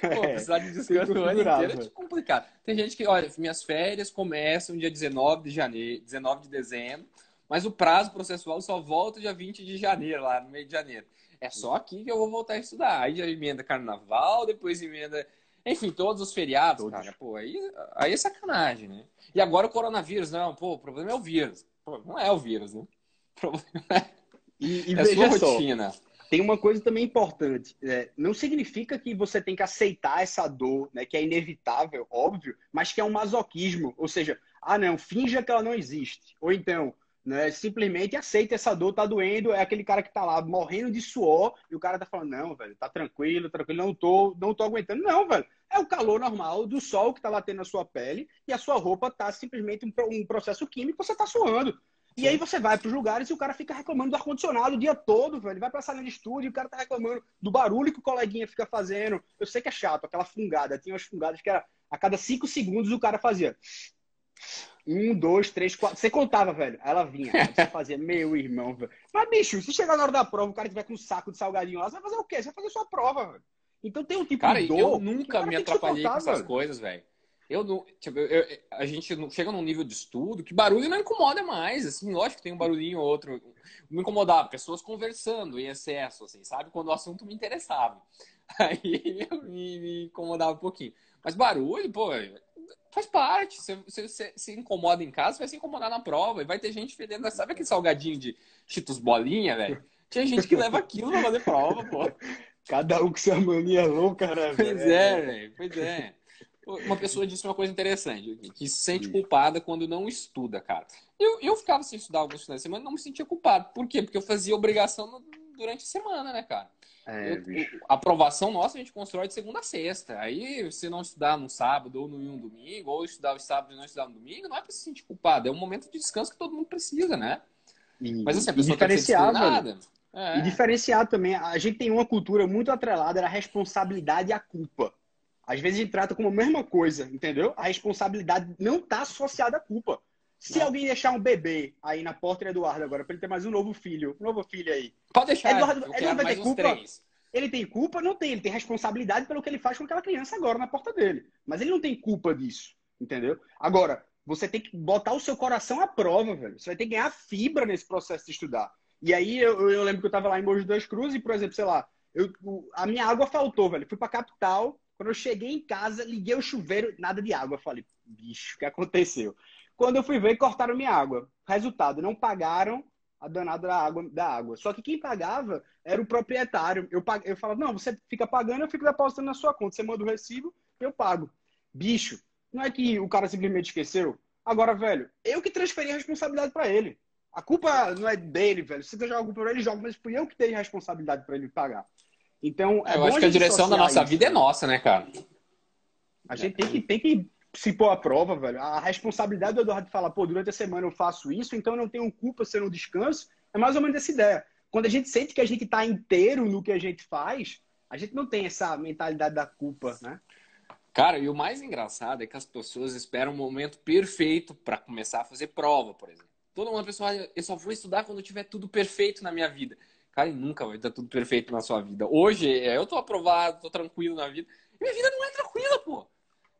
Pô, é, precisar de descanso o ano inteiro é complicado. Tem gente que, olha, minhas férias começam dia 19 de janeiro, 19 de dezembro, mas o prazo processual só volta dia 20 de janeiro, lá no meio de janeiro. É só aqui que eu vou voltar a estudar. Aí já emenda carnaval, depois emenda enfim, todos os feriados, cara, pô, aí, aí é sacanagem, né? E agora o coronavírus, não, pô, o problema é o vírus. Pô, não é o vírus, né? O problema é, e, e é veja sua rotina. Só, tem uma coisa também importante. É, não significa que você tem que aceitar essa dor, né? Que é inevitável, óbvio, mas que é um masoquismo. Ou seja, ah, não, finja que ela não existe. Ou então, né? Simplesmente aceita essa dor, tá doendo, é aquele cara que tá lá morrendo de suor e o cara tá falando, não, velho, tá tranquilo, tranquilo, não tô, não tô aguentando. Não, velho, é o calor normal do sol que tá batendo na sua pele e a sua roupa tá simplesmente um, um processo químico, você tá suando. E aí você vai para os lugares e o cara fica reclamando do ar-condicionado o dia todo, velho. Ele vai pra sala de estúdio e o cara tá reclamando do barulho que o coleguinha fica fazendo. Eu sei que é chato, aquela fungada. Tinha umas fungadas que era a cada cinco segundos o cara fazia. Um, dois, três, quatro. Você contava, velho. Ela vinha. Você fazia, meu irmão, velho. Mas, bicho, se chegar na hora da prova, o cara tiver com um saco de salgadinho lá, você vai fazer o quê? Você vai fazer sua prova, velho. Então tem um tipo cara, de dor. Eu nunca me atrapalhei com essas velho. coisas, velho. Eu não. Tipo, eu, eu, a gente chega num nível de estudo que barulho não incomoda mais. Assim, lógico que tem um barulhinho ou outro. Me incomodava. Pessoas conversando em excesso, assim, sabe? Quando o assunto me interessava. Aí eu me, me incomodava um pouquinho. Mas barulho, pô, faz parte. Você, você, se incomoda em casa, vai se incomodar na prova. E vai ter gente fedendo. Sabe aquele salgadinho de Cheetos Bolinha, velho? Tinha gente que leva aquilo pra fazer prova, pô. Cada um com sua mania louca, né? Pois é, velho. Pois é. Uma pessoa disse uma coisa interessante, que se sente culpada quando não estuda, cara. Eu, eu ficava sem estudar alguns finais de semana e não me sentia culpado. Por quê? Porque eu fazia obrigação durante a semana, né, cara? É, eu, a aprovação nossa a gente constrói de segunda a sexta. Aí, se não estudar no sábado ou no um domingo, ou estudar o sábado e não estudar no domingo, não é pra se sentir culpado. É um momento de descanso que todo mundo precisa, né? E, Mas assim, a pessoa tem que ser É. E diferenciar também. A gente tem uma cultura muito atrelada à responsabilidade e à culpa. Às vezes a gente trata como a mesma coisa, entendeu? A responsabilidade não está associada à culpa. Se alguém deixar um bebê aí na porta do Eduardo agora, para ele ter mais um novo filho, um novo filho aí. Pode deixar. Eduardo, Eduardo vai ter culpa. Três. Ele tem culpa? Não tem. Ele tem responsabilidade pelo que ele faz com aquela criança agora na porta dele. Mas ele não tem culpa disso, entendeu? Agora, você tem que botar o seu coração à prova, velho. Você vai ter que ganhar fibra nesse processo de estudar. E aí eu, eu lembro que eu tava lá em Mogi das Cruzes e, por exemplo, sei lá, eu, a minha água faltou, velho. Fui pra capital, quando eu cheguei em casa, liguei o chuveiro, nada de água. Falei, bicho, o que aconteceu? Quando eu fui ver, cortaram minha água. Resultado, não pagaram a danada da água, da água. Só que quem pagava era o proprietário. Eu, pag... eu falava, não, você fica pagando, eu fico depositando na sua conta. Você manda o recibo, eu pago. Bicho, não é que o cara simplesmente esqueceu. Agora, velho, eu que transferi a responsabilidade para ele. A culpa não é dele, velho. Se você joga a culpa pra ele, joga, mas fui eu que dei a responsabilidade para ele pagar. Então, é eu acho que a direção da nossa isso, vida é nossa, né, cara? A gente tem que, tem que se pôr à prova, velho. A responsabilidade do Eduardo falar, pô, durante a semana eu faço isso, então eu não tenho culpa se eu não descanso, é mais ou menos essa ideia. Quando a gente sente que a gente está inteiro no que a gente faz, a gente não tem essa mentalidade da culpa, né? Cara, e o mais engraçado é que as pessoas esperam o um momento perfeito para começar a fazer prova, por exemplo. Todo mundo pessoal, eu só vou estudar quando tiver tudo perfeito na minha vida. Cara, nunca vai estar tudo perfeito na sua vida. Hoje, é, eu tô aprovado, tô tranquilo na vida. Minha vida não é tranquila, pô.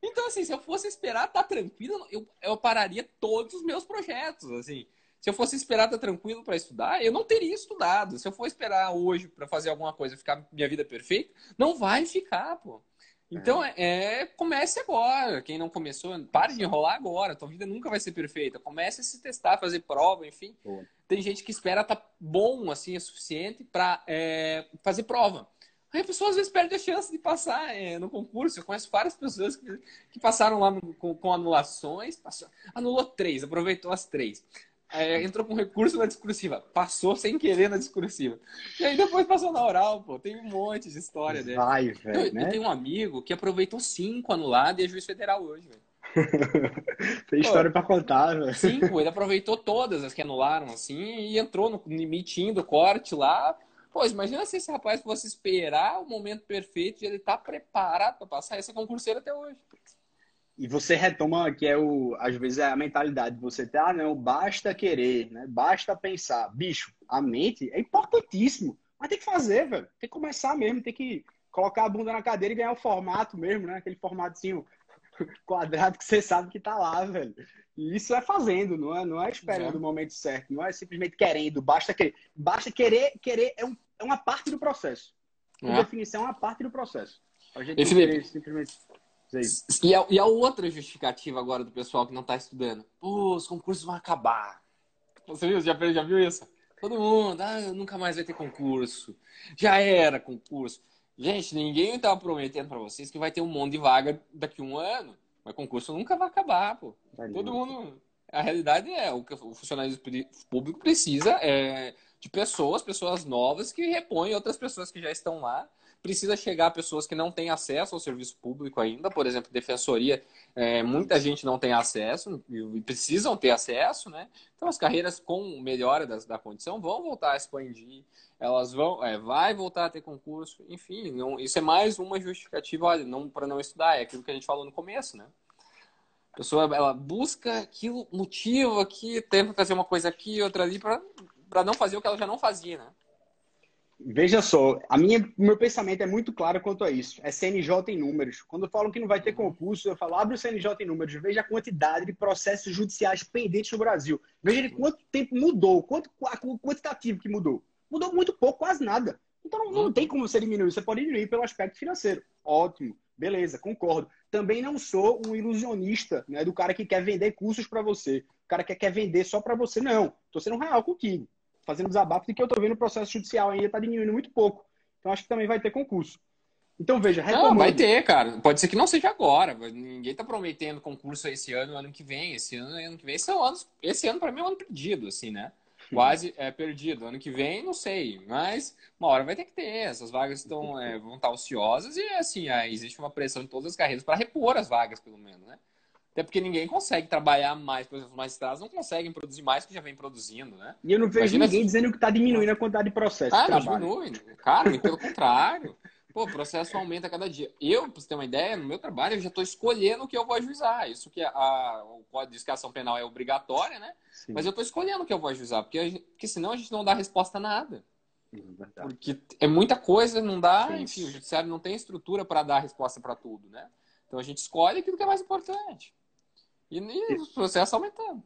Então, assim, se eu fosse esperar estar tá tranquilo, eu, eu pararia todos os meus projetos, assim. Se eu fosse esperar estar tá tranquilo para estudar, eu não teria estudado. Se eu for esperar hoje para fazer alguma coisa, ficar minha vida perfeita, não vai ficar, pô. Então, é. é. comece agora. Quem não começou, pare de enrolar agora. Tua vida nunca vai ser perfeita. Comece a se testar, fazer prova, enfim. Boa. Tem gente que espera estar tá bom, assim, é suficiente para é, fazer prova. Aí a pessoa às vezes perde a chance de passar é, no concurso. Eu conheço várias pessoas que, que passaram lá no, com, com, anulações, passou, anulou três, aproveitou as três é, entrou com recurso na discursiva, passou sem querer na discursiva. E aí depois passou na oral, pô. Tem um monte de história dele. Vai, velho. Eu, né? eu, tenho um amigo que aproveitou cinco anulados e é juiz federal hoje, velho. Tem história para contar, velho. Cinco, ele aproveitou todas as que anularam, assim, e entrou no limitinho do corte lá. Pô, imagina se esse rapaz fosse esperar o momento perfeito e ele tá preparado para passar esse concurseiro até hoje. E você retoma que é o, às vezes é a mentalidade de você ter, ah, não, basta querer, né? Basta pensar. Bicho, a mente é importantíssimo, mas tem que fazer, velho. Tem que começar mesmo, tem que colocar a bunda na cadeira e ganhar o formato mesmo, né? Aquele formatinho quadrado que você sabe que tá lá, velho. E isso é fazendo, não é, não é esperando é. o momento certo, não é simplesmente querendo, basta querer. Basta querer, querer é, um, é uma parte do processo. Por é. definição, é uma parte do processo. A gente Esse simplesmente e a, e a outra justificativa agora do pessoal que não está estudando? Pô, os concursos vão acabar. Você viu? Já, já viu isso? Todo mundo, ah, nunca mais vai ter concurso. Já era concurso. Gente, ninguém estava prometendo para vocês que vai ter um monte de vaga daqui a um ano. Mas concurso nunca vai acabar, pô. Todo mundo. A realidade é o que o funcionário público precisa é de pessoas, pessoas novas que repõem outras pessoas que já estão lá. Precisa chegar a pessoas que não têm acesso ao serviço público ainda, por exemplo, defensoria, é, muita gente não tem acesso e precisam ter acesso, né? Então as carreiras com melhora das, da condição vão voltar a expandir, elas vão, é, vai voltar a ter concurso, enfim, não, isso é mais uma justificativa, olha, não para não estudar, é aquilo que a gente falou no começo, né? A pessoa ela busca aquilo, motivo aqui, tenta fazer uma coisa aqui, outra ali, para não fazer o que ela já não fazia, né? Veja só, a minha, meu pensamento é muito claro quanto a isso. É CNJ em números. Quando falam que não vai ter concurso, eu falo, abre o CNJ em números, veja a quantidade de processos judiciais pendentes no Brasil. Veja quanto tempo mudou, quanto o quantitativo que mudou. Mudou muito pouco, quase nada. Então não, não tem como você diminuir, você pode diminuir pelo aspecto financeiro. Ótimo, beleza, concordo. Também não sou um ilusionista, né, do cara que quer vender cursos para você, o cara que quer vender só para você. Não, estou sendo real contigo fazendo desabafo de que eu estou vendo o processo judicial ainda está diminuindo muito pouco. Então acho que também vai ter concurso. Então veja, retomando... Não, vai ter, cara. Pode ser que não seja agora. Ninguém está prometendo concurso esse ano, ano que vem. Esse ano, ano que vem. Esse, é um ano, esse ano para mim é um ano perdido, assim, né? Quase é perdido. Ano que vem, não sei. Mas uma hora vai ter que ter. Essas vagas estão, é, vão estar ociosas e, assim, é, existe uma pressão em todas as carreiras para repor as vagas, pelo menos, né? Até porque ninguém consegue trabalhar mais, por exemplo, os magistrados não conseguem produzir mais que já vem produzindo, né? E eu não vejo Imagina ninguém se... dizendo que está diminuindo a quantidade de processos. Ah, não diminui. Cara, pelo contrário. Pô, o processo aumenta a cada dia. Eu, para você ter uma ideia, no meu trabalho, eu já estou escolhendo o que eu vou ajuizar. Isso que a, o Código de Ação Penal é obrigatória, né? Sim. Mas eu estou escolhendo o que eu vou ajuizar, porque, porque senão a gente não dá resposta a nada. Porque é muita coisa, não dá, Sim. enfim, o judiciário não tem estrutura para dar resposta para tudo, né? Então a gente escolhe aquilo que é mais importante. E, e o processo aumentando.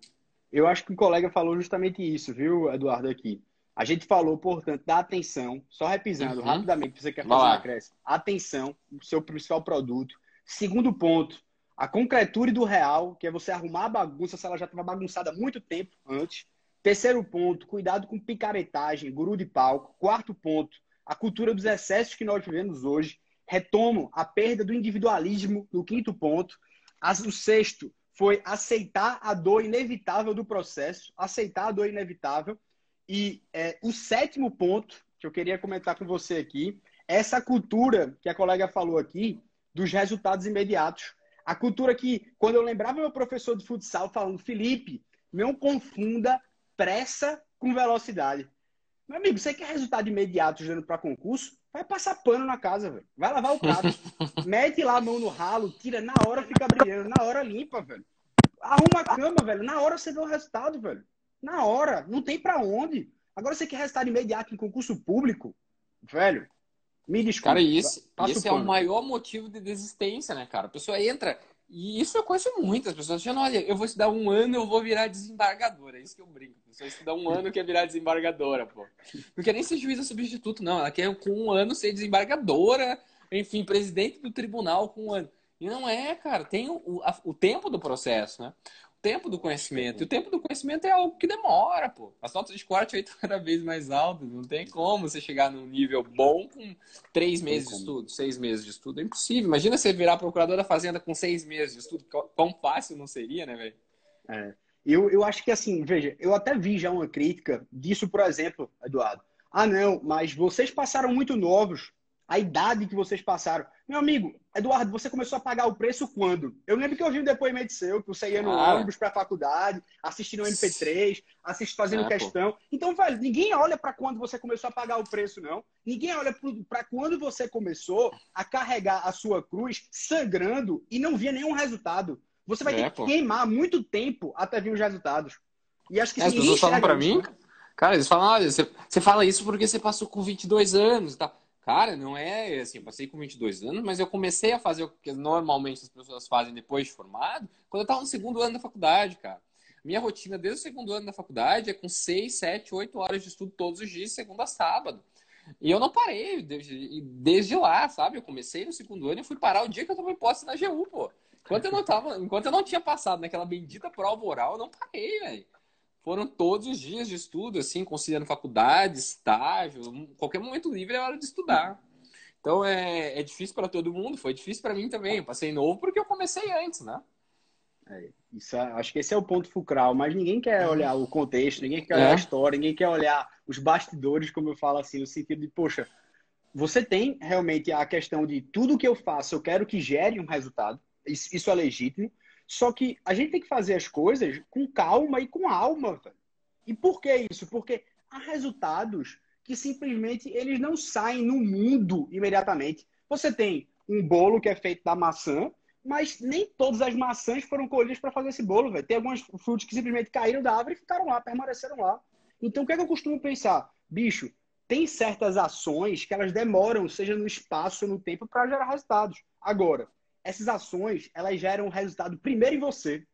Eu acho que o colega falou justamente isso, viu, Eduardo, aqui. A gente falou, portanto, da atenção, só repisando uhum. rapidamente, você quer fazer uma cresce. Atenção, o seu principal produto. Segundo ponto, a concretude do real, que é você arrumar a bagunça se ela já estava bagunçada há muito tempo antes. Terceiro ponto, cuidado com picaretagem, guru de palco. Quarto ponto, a cultura dos excessos que nós vivemos hoje. Retomo a perda do individualismo no quinto ponto. O sexto, foi aceitar a dor inevitável do processo, aceitar a dor inevitável. E é, o sétimo ponto que eu queria comentar com você aqui, é essa cultura que a colega falou aqui dos resultados imediatos. A cultura que, quando eu lembrava meu professor de futsal falando, Felipe, não confunda pressa com velocidade. Meu amigo, você quer resultado imediato jogando para concurso? Vai passar pano na casa, velho. Vai lavar o prato. Mete lá a mão no ralo, tira na hora, fica brilhando, na hora limpa, velho. Arruma a cama, velho. Na hora você vê o resultado, velho. Na hora. Não tem para onde. Agora você quer resultado imediato em concurso público? Velho, me desculpa. Cara, esse, esse é o maior motivo de desistência, né, cara? A pessoa entra. E isso eu conheço muitas pessoas dizendo, olha, eu vou estudar um ano, eu vou virar desembargadora. É isso que eu brinco. A pessoa estudar um ano quer virar desembargadora, pô. Não quer nem ser juíza substituto, não. Ela quer com um ano ser desembargadora, enfim, presidente do tribunal com um ano. E não é, cara. Tem o, a, o tempo do processo, né? Tempo do conhecimento. E o tempo do conhecimento é algo que demora, pô. As notas de corte aí estão cada vez mais altas. Não tem como você chegar num nível bom com três meses de estudo, seis meses de estudo. É impossível. Imagina você virar procurador da Fazenda com seis meses de estudo. Quão fácil não seria, né, velho? É. Eu, eu acho que assim, veja, eu até vi já uma crítica disso, por exemplo, Eduardo. Ah, não, mas vocês passaram muito novos a idade que vocês passaram. Meu amigo, Eduardo, você começou a pagar o preço quando? Eu lembro que eu vi um depoimento seu, que você ia no ah. ônibus para a faculdade, assistindo MP3, assistindo, fazendo é, questão. Pô. Então, velho, ninguém olha para quando você começou a pagar o preço, não. Ninguém olha para quando você começou a carregar a sua cruz sangrando e não via nenhum resultado. Você vai é, ter que pô. queimar muito tempo até vir os resultados. E acho que é, as pessoas falam para mim, cara, eles falam, olha, você, você fala isso porque você passou com 22 anos e tal. Cara, não é assim, eu passei com 22 anos, mas eu comecei a fazer o que normalmente as pessoas fazem depois de formado, quando eu estava no segundo ano da faculdade, cara. Minha rotina desde o segundo ano da faculdade é com 6, 7, 8 horas de estudo todos os dias, segunda a sábado. E eu não parei desde, desde lá, sabe? Eu comecei no segundo ano e fui parar o dia que eu tomei posse na GU, pô. Enquanto eu não, tava, enquanto eu não tinha passado naquela bendita prova oral, eu não parei, velho foram todos os dias de estudo, assim, considerando faculdade, estágio, qualquer momento livre é hora de estudar. Então é, é difícil para todo mundo, foi difícil para mim também. Eu passei novo porque eu comecei antes, né? É, isso, é, acho que esse é o ponto fulcral, mas ninguém quer olhar o contexto, ninguém quer olhar é. a história, ninguém quer olhar os bastidores, como eu falo assim, no sentido de, poxa, você tem realmente a questão de tudo que eu faço, eu quero que gere um resultado, isso, isso é legítimo, só que a gente tem que fazer as coisas com calma e com alma. Velho. E por que isso? Porque há resultados que simplesmente eles não saem no mundo imediatamente. Você tem um bolo que é feito da maçã, mas nem todas as maçãs foram colhidas para fazer esse bolo, velho. Tem alguns frutos que simplesmente caíram da árvore e ficaram lá, permaneceram lá. Então, o que é que eu costumo pensar? Bicho, tem certas ações que elas demoram, seja no espaço ou no tempo, para gerar resultados. Agora, essas ações, elas geram um resultado primeiro em você.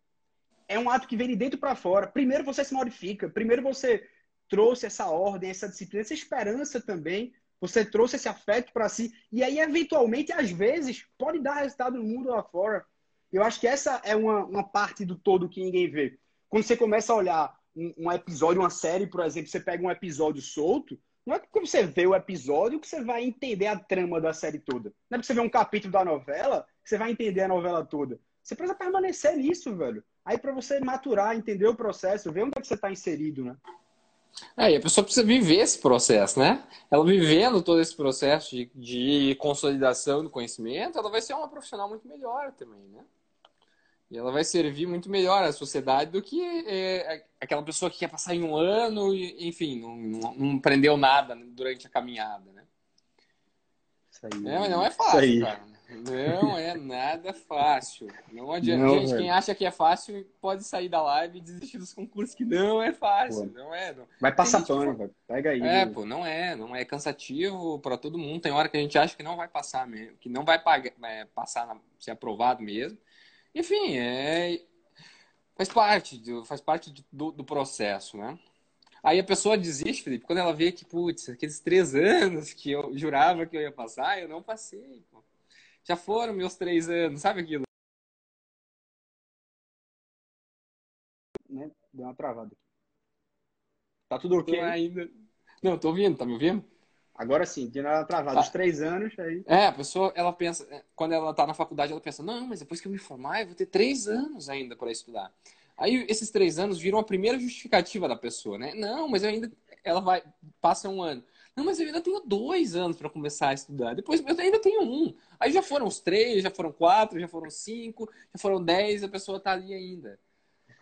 É um ato que vem de dentro para fora. Primeiro você se modifica. Primeiro você trouxe essa ordem, essa disciplina, essa esperança também. Você trouxe esse afeto para si. E aí, eventualmente, às vezes, pode dar resultado no mundo lá fora. Eu acho que essa é uma, uma parte do todo que ninguém vê. Quando você começa a olhar um, um episódio, uma série, por exemplo, você pega um episódio solto, não é que quando você vê o episódio que você vai entender a trama da série toda. Não é que você vê um capítulo da novela você vai entender a novela toda. Você precisa permanecer nisso, velho. Aí para você maturar, entender o processo, ver onde é que você está inserido, né? É, e a pessoa precisa viver esse processo, né? Ela vivendo todo esse processo de, de consolidação do conhecimento, ela vai ser uma profissional muito melhor também, né? E ela vai servir muito melhor à sociedade do que é, aquela pessoa que quer passar em um ano e, enfim, não, não, não aprendeu nada durante a caminhada, né? Isso aí. É, mas não é fácil, cara. Não é nada fácil. Não adianta. Não, Gente, velho. quem acha que é fácil pode sair da live e desistir dos concursos, que não é fácil. Pô. Não é. Não. Vai passar pano, velho. Pega aí. É, pô, não é. Não é cansativo para todo mundo. Tem hora que a gente acha que não vai passar mesmo, que não vai pagar, é, passar, na, ser aprovado mesmo. Enfim, é, faz parte, do, faz parte do, do processo, né? Aí a pessoa desiste, Felipe, quando ela vê que, putz, aqueles três anos que eu jurava que eu ia passar, eu não passei, pô. Já foram meus três anos, sabe aquilo? Né? Deu uma travada aqui. Tá tudo ok? Tô ainda... Não, tô ouvindo, tá me ouvindo? Agora sim, de nada travado. Os três anos aí. É, a pessoa, ela pensa, é, quando ela tá na faculdade, ela pensa, não, mas depois que eu me formar, eu vou ter três anos ainda para estudar. Aí esses três anos viram a primeira justificativa da pessoa, né? Não, mas eu ainda. Ela vai. Passa um ano. Não, mas eu ainda tenho dois anos para começar a estudar. Depois eu ainda tenho um. Aí já foram os três, já foram quatro, já foram cinco, já foram dez, a pessoa tá ali ainda.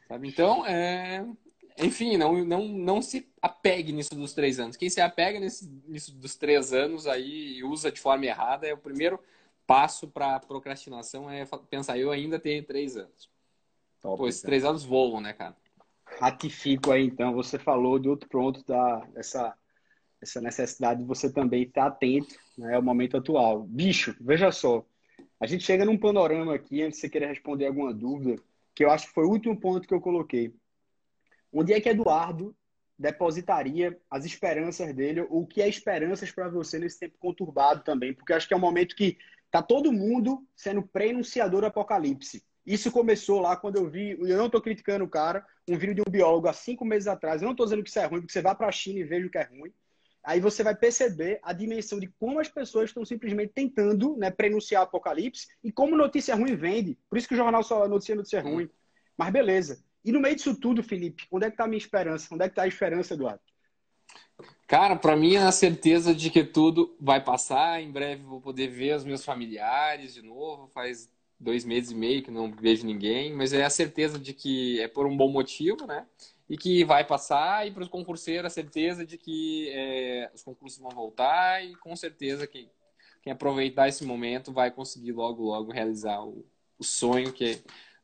Sabe? Então, é... enfim, não, não, não se apegue nisso dos três anos. Quem se apega nesse, nisso dos três anos aí e usa de forma errada é o primeiro passo para procrastinação é pensar, eu ainda tenho três anos. Top, Pô, esses três anos voam, né, cara? Ratifico aí, então. Você falou do outro ponto da, dessa, essa necessidade de você também estar atento né, ao momento atual. Bicho, veja só. A gente chega num panorama aqui, antes de você querer responder alguma dúvida, que eu acho que foi o último ponto que eu coloquei. Onde é que Eduardo depositaria as esperanças dele, ou o que é esperanças para você nesse tempo conturbado também? Porque acho que é um momento que tá todo mundo sendo prenunciador do apocalipse. Isso começou lá quando eu vi, eu não estou criticando o cara, um vídeo de um biólogo há cinco meses atrás. Eu não estou dizendo que isso é ruim, porque você vai para a China e veja o que é ruim. Aí você vai perceber a dimensão de como as pessoas estão simplesmente tentando né, prenunciar o apocalipse e como notícia ruim vende. Por isso que o jornal só noticia notícia ruim. Mas beleza. E no meio disso tudo, Felipe, onde é que está a minha esperança? Onde é que está a esperança, Eduardo? Cara, para mim é a certeza de que tudo vai passar. Em breve vou poder ver os meus familiares de novo. Faz dois meses e meio que não vejo ninguém, mas é a certeza de que é por um bom motivo, né? E que vai passar, e para os concurseiros a certeza de que é, os concursos vão voltar, e com certeza que quem aproveitar esse momento vai conseguir logo, logo realizar o, o sonho que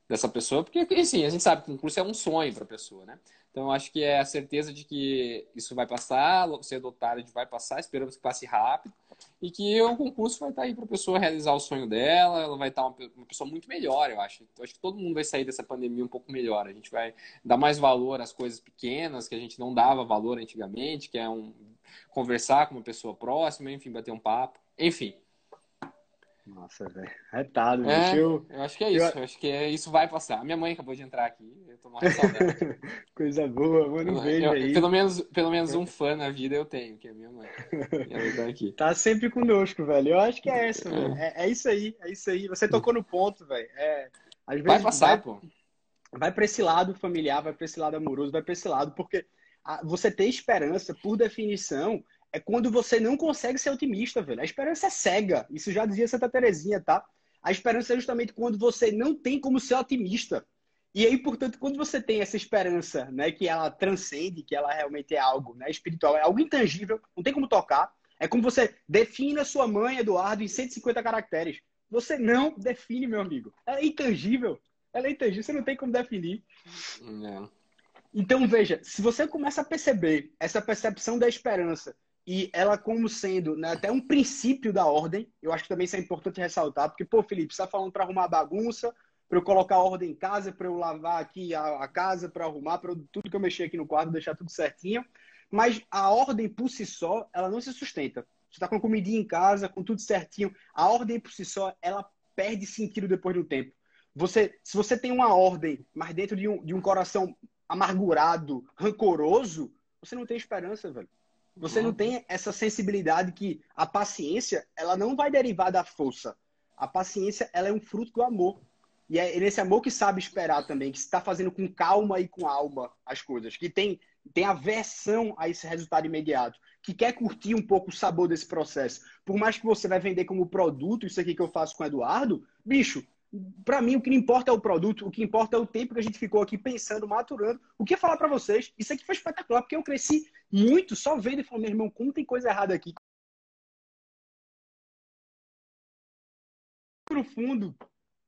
dessa pessoa, porque assim, a gente sabe que concurso é um sonho para a pessoa, né? Então, acho que é a certeza de que isso vai passar, cedo ou tarde vai passar, esperamos que passe rápido, e que o concurso vai estar aí para a pessoa realizar o sonho dela, ela vai estar uma, uma, pessoa muito melhor, eu acho. Eu acho que todo mundo vai sair dessa pandemia um pouco melhor. A gente vai dar mais valor às coisas pequenas, que a gente não dava valor antigamente, que é um conversar com uma pessoa próxima, enfim, bater um papo. Enfim, nossa, velho. Retado, é, eu... eu acho que é isso. Eu... acho que é, isso vai passar. Minha mãe acabou de entrar aqui. Eu tô morrendo saudade. Coisa boa, mano. Vejo aí. Pelo menos, pelo menos um fã na vida eu tenho, que é minha mãe. Ela tá aqui. Tá sempre conosco, velho. Eu acho que é essa, é. velho. É, é, isso aí, é isso aí. Você tocou no ponto, velho. É, às vai passar, vai, pô. Vai pra esse lado familiar, vai pra esse lado amoroso, vai pra esse lado, porque a, você ter esperança, por definição, é quando você não consegue ser otimista, velho. A esperança é cega. Isso já dizia Santa Terezinha, tá? A esperança é justamente quando você não tem como ser otimista. E aí, portanto, quando você tem essa esperança, né, que ela transcende, que ela realmente é algo né, espiritual, é algo intangível, não tem como tocar. É como você define a sua mãe, Eduardo, em 150 caracteres. Você não define, meu amigo. Ela é intangível. Ela é intangível, você não tem como definir. Não. Então, veja, se você começa a perceber essa percepção da esperança e ela como sendo né, até um princípio da ordem, eu acho que também isso é importante ressaltar, porque, pô, Felipe, você está falando para arrumar bagunça, para eu colocar a ordem em casa, para eu lavar aqui a, a casa, para arrumar, para tudo que eu mexer aqui no quarto, deixar tudo certinho. Mas a ordem por si só, ela não se sustenta. Você está com comidinha em casa, com tudo certinho. A ordem por si só, ela perde sentido depois do tempo. Você, se você tem uma ordem, mas dentro de um, de um coração amargurado, rancoroso, você não tem esperança, velho. Você não tem essa sensibilidade que a paciência, ela não vai derivar da força. A paciência, ela é um fruto do amor. E é nesse amor que sabe esperar também, que está fazendo com calma e com alma as coisas, que tem, tem aversão a esse resultado imediato, que quer curtir um pouco o sabor desse processo. Por mais que você vai vender como produto, isso aqui que eu faço com o Eduardo, bicho, para mim, o que não importa é o produto, o que importa é o tempo que a gente ficou aqui pensando, maturando. O que falar para vocês? Isso aqui foi espetacular, porque eu cresci muito só vendo e falando, meu irmão, como tem coisa errada aqui. No fundo,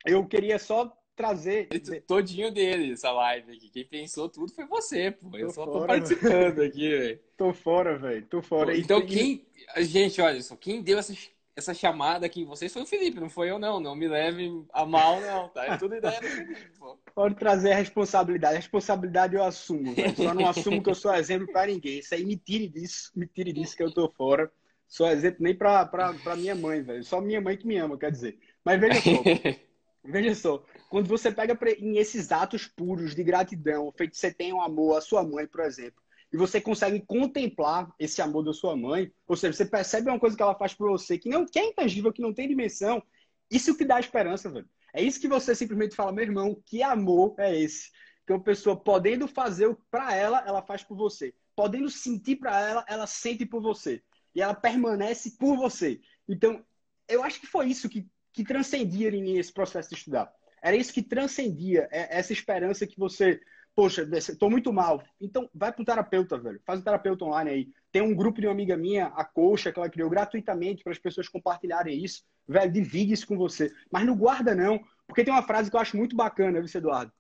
eu queria só trazer. Todinho dele, essa live aqui. Quem pensou tudo foi você, pô. Eu tô só fora, tô participando mano. aqui, velho. Tô fora, velho. Tô fora. Pô, então, quem. Gente, olha só, quem deu essas essa chamada aqui em vocês foi o Felipe, não foi eu não. Não me leve a mal, não, tá? É tudo ideia do Felipe, pô. Pode trazer a responsabilidade. A responsabilidade eu assumo, velho. Só não assumo que eu sou exemplo para ninguém. Isso aí me tire disso, me tire disso que eu tô fora. Sou exemplo nem pra, pra, pra minha mãe, velho. Só minha mãe que me ama, quer dizer. Mas veja só. veja só. Quando você pega em esses atos puros de gratidão, feito você tem um amor à sua mãe, por exemplo, e você consegue contemplar esse amor da sua mãe, ou seja, você percebe uma coisa que ela faz por você que não que é intangível, que não tem dimensão, isso que dá esperança, velho. É isso que você simplesmente fala, meu irmão, que amor é esse? Que uma pessoa podendo fazer para ela, ela faz por você. Podendo sentir para ela, ela sente por você. e ela permanece por você. Então, eu acho que foi isso que, que transcendia em mim esse processo de estudar. Era isso que transcendia é, essa esperança que você, poxa, estou muito mal. Então, vai para o terapeuta, velho. Faz o terapeuta online aí. Tem um grupo de uma amiga minha, a Coxa, que ela criou gratuitamente para as pessoas compartilharem isso. Velho, divide isso com você. Mas não guarda, não. Porque tem uma frase que eu acho muito bacana, viu, Eduardo?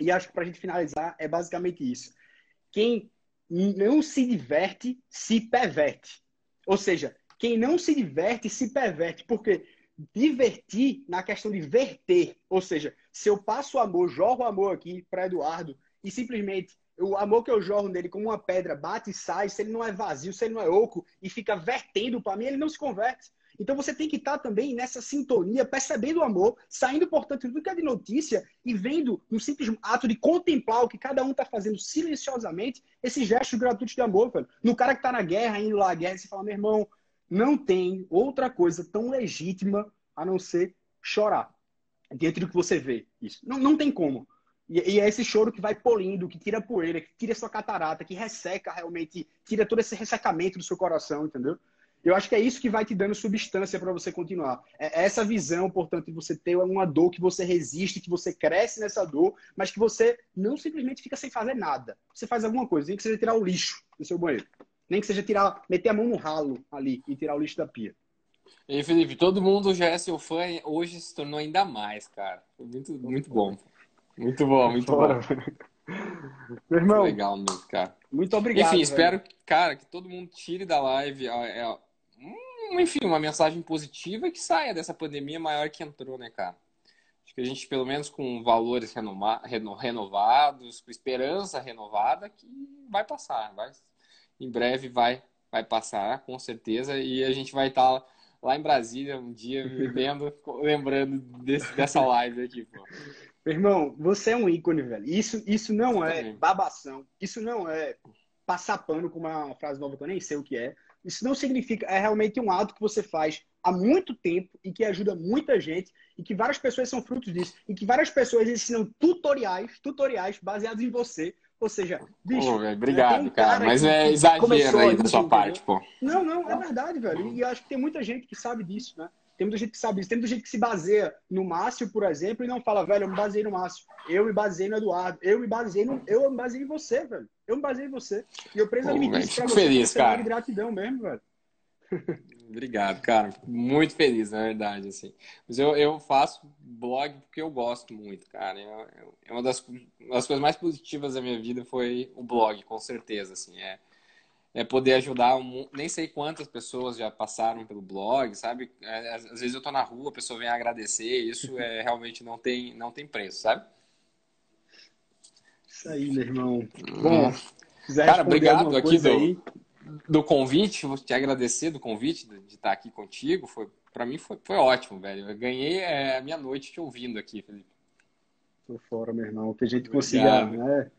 E acho que para a gente finalizar é basicamente isso. Quem não se diverte, se perverte. Ou seja, quem não se diverte, se perverte. Porque divertir na questão de verter. Ou seja, se eu passo o amor, jorro o amor aqui para Eduardo e simplesmente o amor que eu jorro nele como uma pedra bate e sai, se ele não é vazio, se ele não é oco e fica vertendo para mim, ele não se converte. Então você tem que estar também nessa sintonia, percebendo o amor, saindo, portanto, tudo que é de notícia e vendo no simples ato de contemplar o que cada um está fazendo silenciosamente, esses gestos gratuitos de amor, velho. No cara que está na guerra, indo lá à guerra, você fala, meu irmão, não tem outra coisa tão legítima a não ser chorar diante do que você vê. Isso. Não, não tem como. E, e, é esse choro que vai polindo, que tira poeira, que tira sua catarata, que resseca realmente, tira todo esse ressecamento do seu coração, entendeu? Eu acho que é isso que vai te dando substância para você continuar. É, é essa visão, portanto, de você ter uma dor que você resiste, que você cresce nessa dor, mas que você não simplesmente fica sem fazer nada. Você faz alguma coisa, nem que seja tirar o lixo do seu banheiro. Nem que seja tirar, meter a mão no ralo ali e tirar o lixo da pia. E Felipe, todo mundo já é seu fã, hoje se tornou ainda mais, cara. Foi muito, muito bom. Muito bom, muito bom. Meu irmão. Muito legal mesmo, cara. Muito obrigado. Enfim, velho. espero, cara, que todo mundo tire da live é, é, enfim, uma mensagem positiva que saia dessa pandemia maior que entrou, né, cara? Acho que a gente, pelo menos com valores renoma, reno, renovados, com esperança renovada, que vai passar. Vai, em breve vai, vai passar, com certeza. E a gente vai estar lá em Brasília um dia, vivendo, lembrando desse, dessa live aqui, pô. Meu irmão, você é um ícone, velho. Isso, isso não é babação. Isso não é passar pano com uma frase nova que eu nem sei o que é. Isso não significa, é realmente um ato que você faz há muito tempo e que ajuda muita gente e que várias pessoas são frutos disso e que várias pessoas ensinam tutoriais, tutoriais baseados em você. Ou seja, bicho. Obrigado, um cara, cara, Mas é exagero aí da sua parte, pô. Não, não, é verdade, velho. E acho que tem muita gente que sabe disso, né? Tem muita gente que sabe isso. Tem muita gente que se baseia no Márcio, por exemplo, e não fala, velho, eu me baseei no Márcio. Eu me baseei no Eduardo. Eu me baseei no. Eu me baseei em você, velho. Eu me baseei em você. E eu preciso admitir isso pra você. Feliz, cara. de gratidão mesmo, velho. Obrigado, cara. muito feliz, na verdade, assim. Mas eu, eu faço blog porque eu gosto muito, cara. Eu, é uma das, uma das coisas mais positivas da minha vida foi o blog, com certeza, assim. É, é poder ajudar, um, nem sei quantas pessoas já passaram pelo blog, sabe? É, às, vezes eu tô na rua, a pessoa vem agradecer, isso é realmente não tem, não tem preço, sabe? Isso aí, meu irmão. Bom, cara, obrigado aqui do, aí. do convite, vou te agradecer do convite de, de estar aqui contigo, foi para mim foi, foi ótimo, velho. Eu ganhei é, a minha noite te ouvindo aqui, Felipe. Tô fora, meu irmão. Que a gente consiga, né?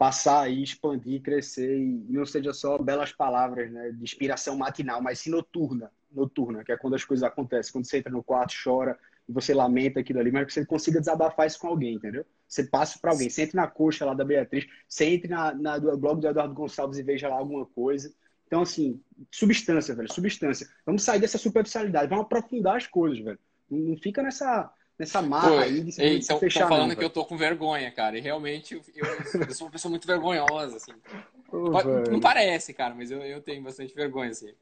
Passar e expandir, crescer e não seja só belas palavras, né, de inspiração matinal, mas sim noturna, noturna, que é quando as coisas acontecem, quando você entra no quarto, chora e você lamenta aquilo ali, mas que você consiga desabafar isso com alguém, entendeu? Você passa para alguém, você entre na coxa lá da Beatriz, você entre na, na do blog do Eduardo Gonçalves e veja lá alguma coisa. Então, assim, substância, velho, substância. Vamos sair dessa superficialidade, vamos aprofundar as coisas, velho. Não fica nessa nessa marra Pô, aí de se, ei, se fechar. falando não, que eu tô com vergonha, cara. E realmente eu, eu, eu sou uma pessoa muito vergonhosa, assim. Pô, não parece, cara, mas eu, eu tenho bastante vergonha, assim.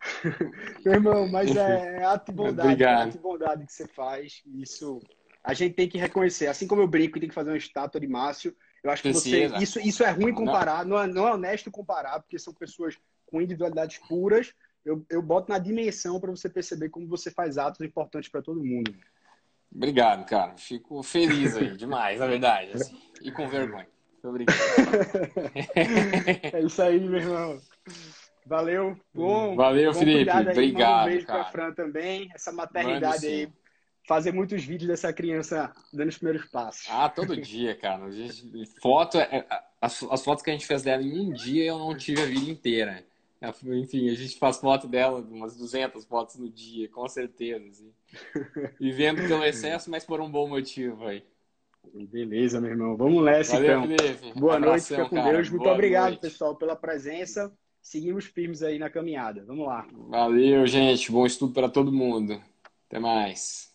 Meu irmão, mas é, é ato de bondade, é ato de bondade que você faz. Isso a gente tem que reconhecer. Assim como eu brinco e tem que fazer uma estátua de Márcio, eu acho que você. Isso, isso é ruim comparar, não. Não, é, não é honesto comparar, porque são pessoas com individualidades puras. Eu, eu boto na dimensão para você perceber como você faz atos importantes para todo mundo. Obrigado, cara. Fico feliz aí, demais, na verdade. Assim, e com vergonha. Obrigado. é isso aí, meu irmão. Valeu. Bom, Valeu, bom Felipe. Aí. Obrigado. um beijo cara. pra Fran também. Essa maternidade aí. Fazer muitos vídeos dessa criança dando os primeiros passos. Ah, todo dia, cara. Foto, é, as, as fotos que a gente fez dela em um dia eu não tive a vida inteira. Enfim, a gente faz foto dela, umas 200 fotos no dia, com certeza. Assim. Vivendo pelo excesso, mas por um bom motivo aí. Beleza, meu irmão. Vamos nessa, Valeu, então. Felipe. Boa Abração, noite, fica com cara. Deus. Muito Boa obrigado, noite. pessoal, pela presença. seguimos firmes aí na caminhada. Vamos lá. Valeu, gente. Bom estudo para todo mundo. Até mais.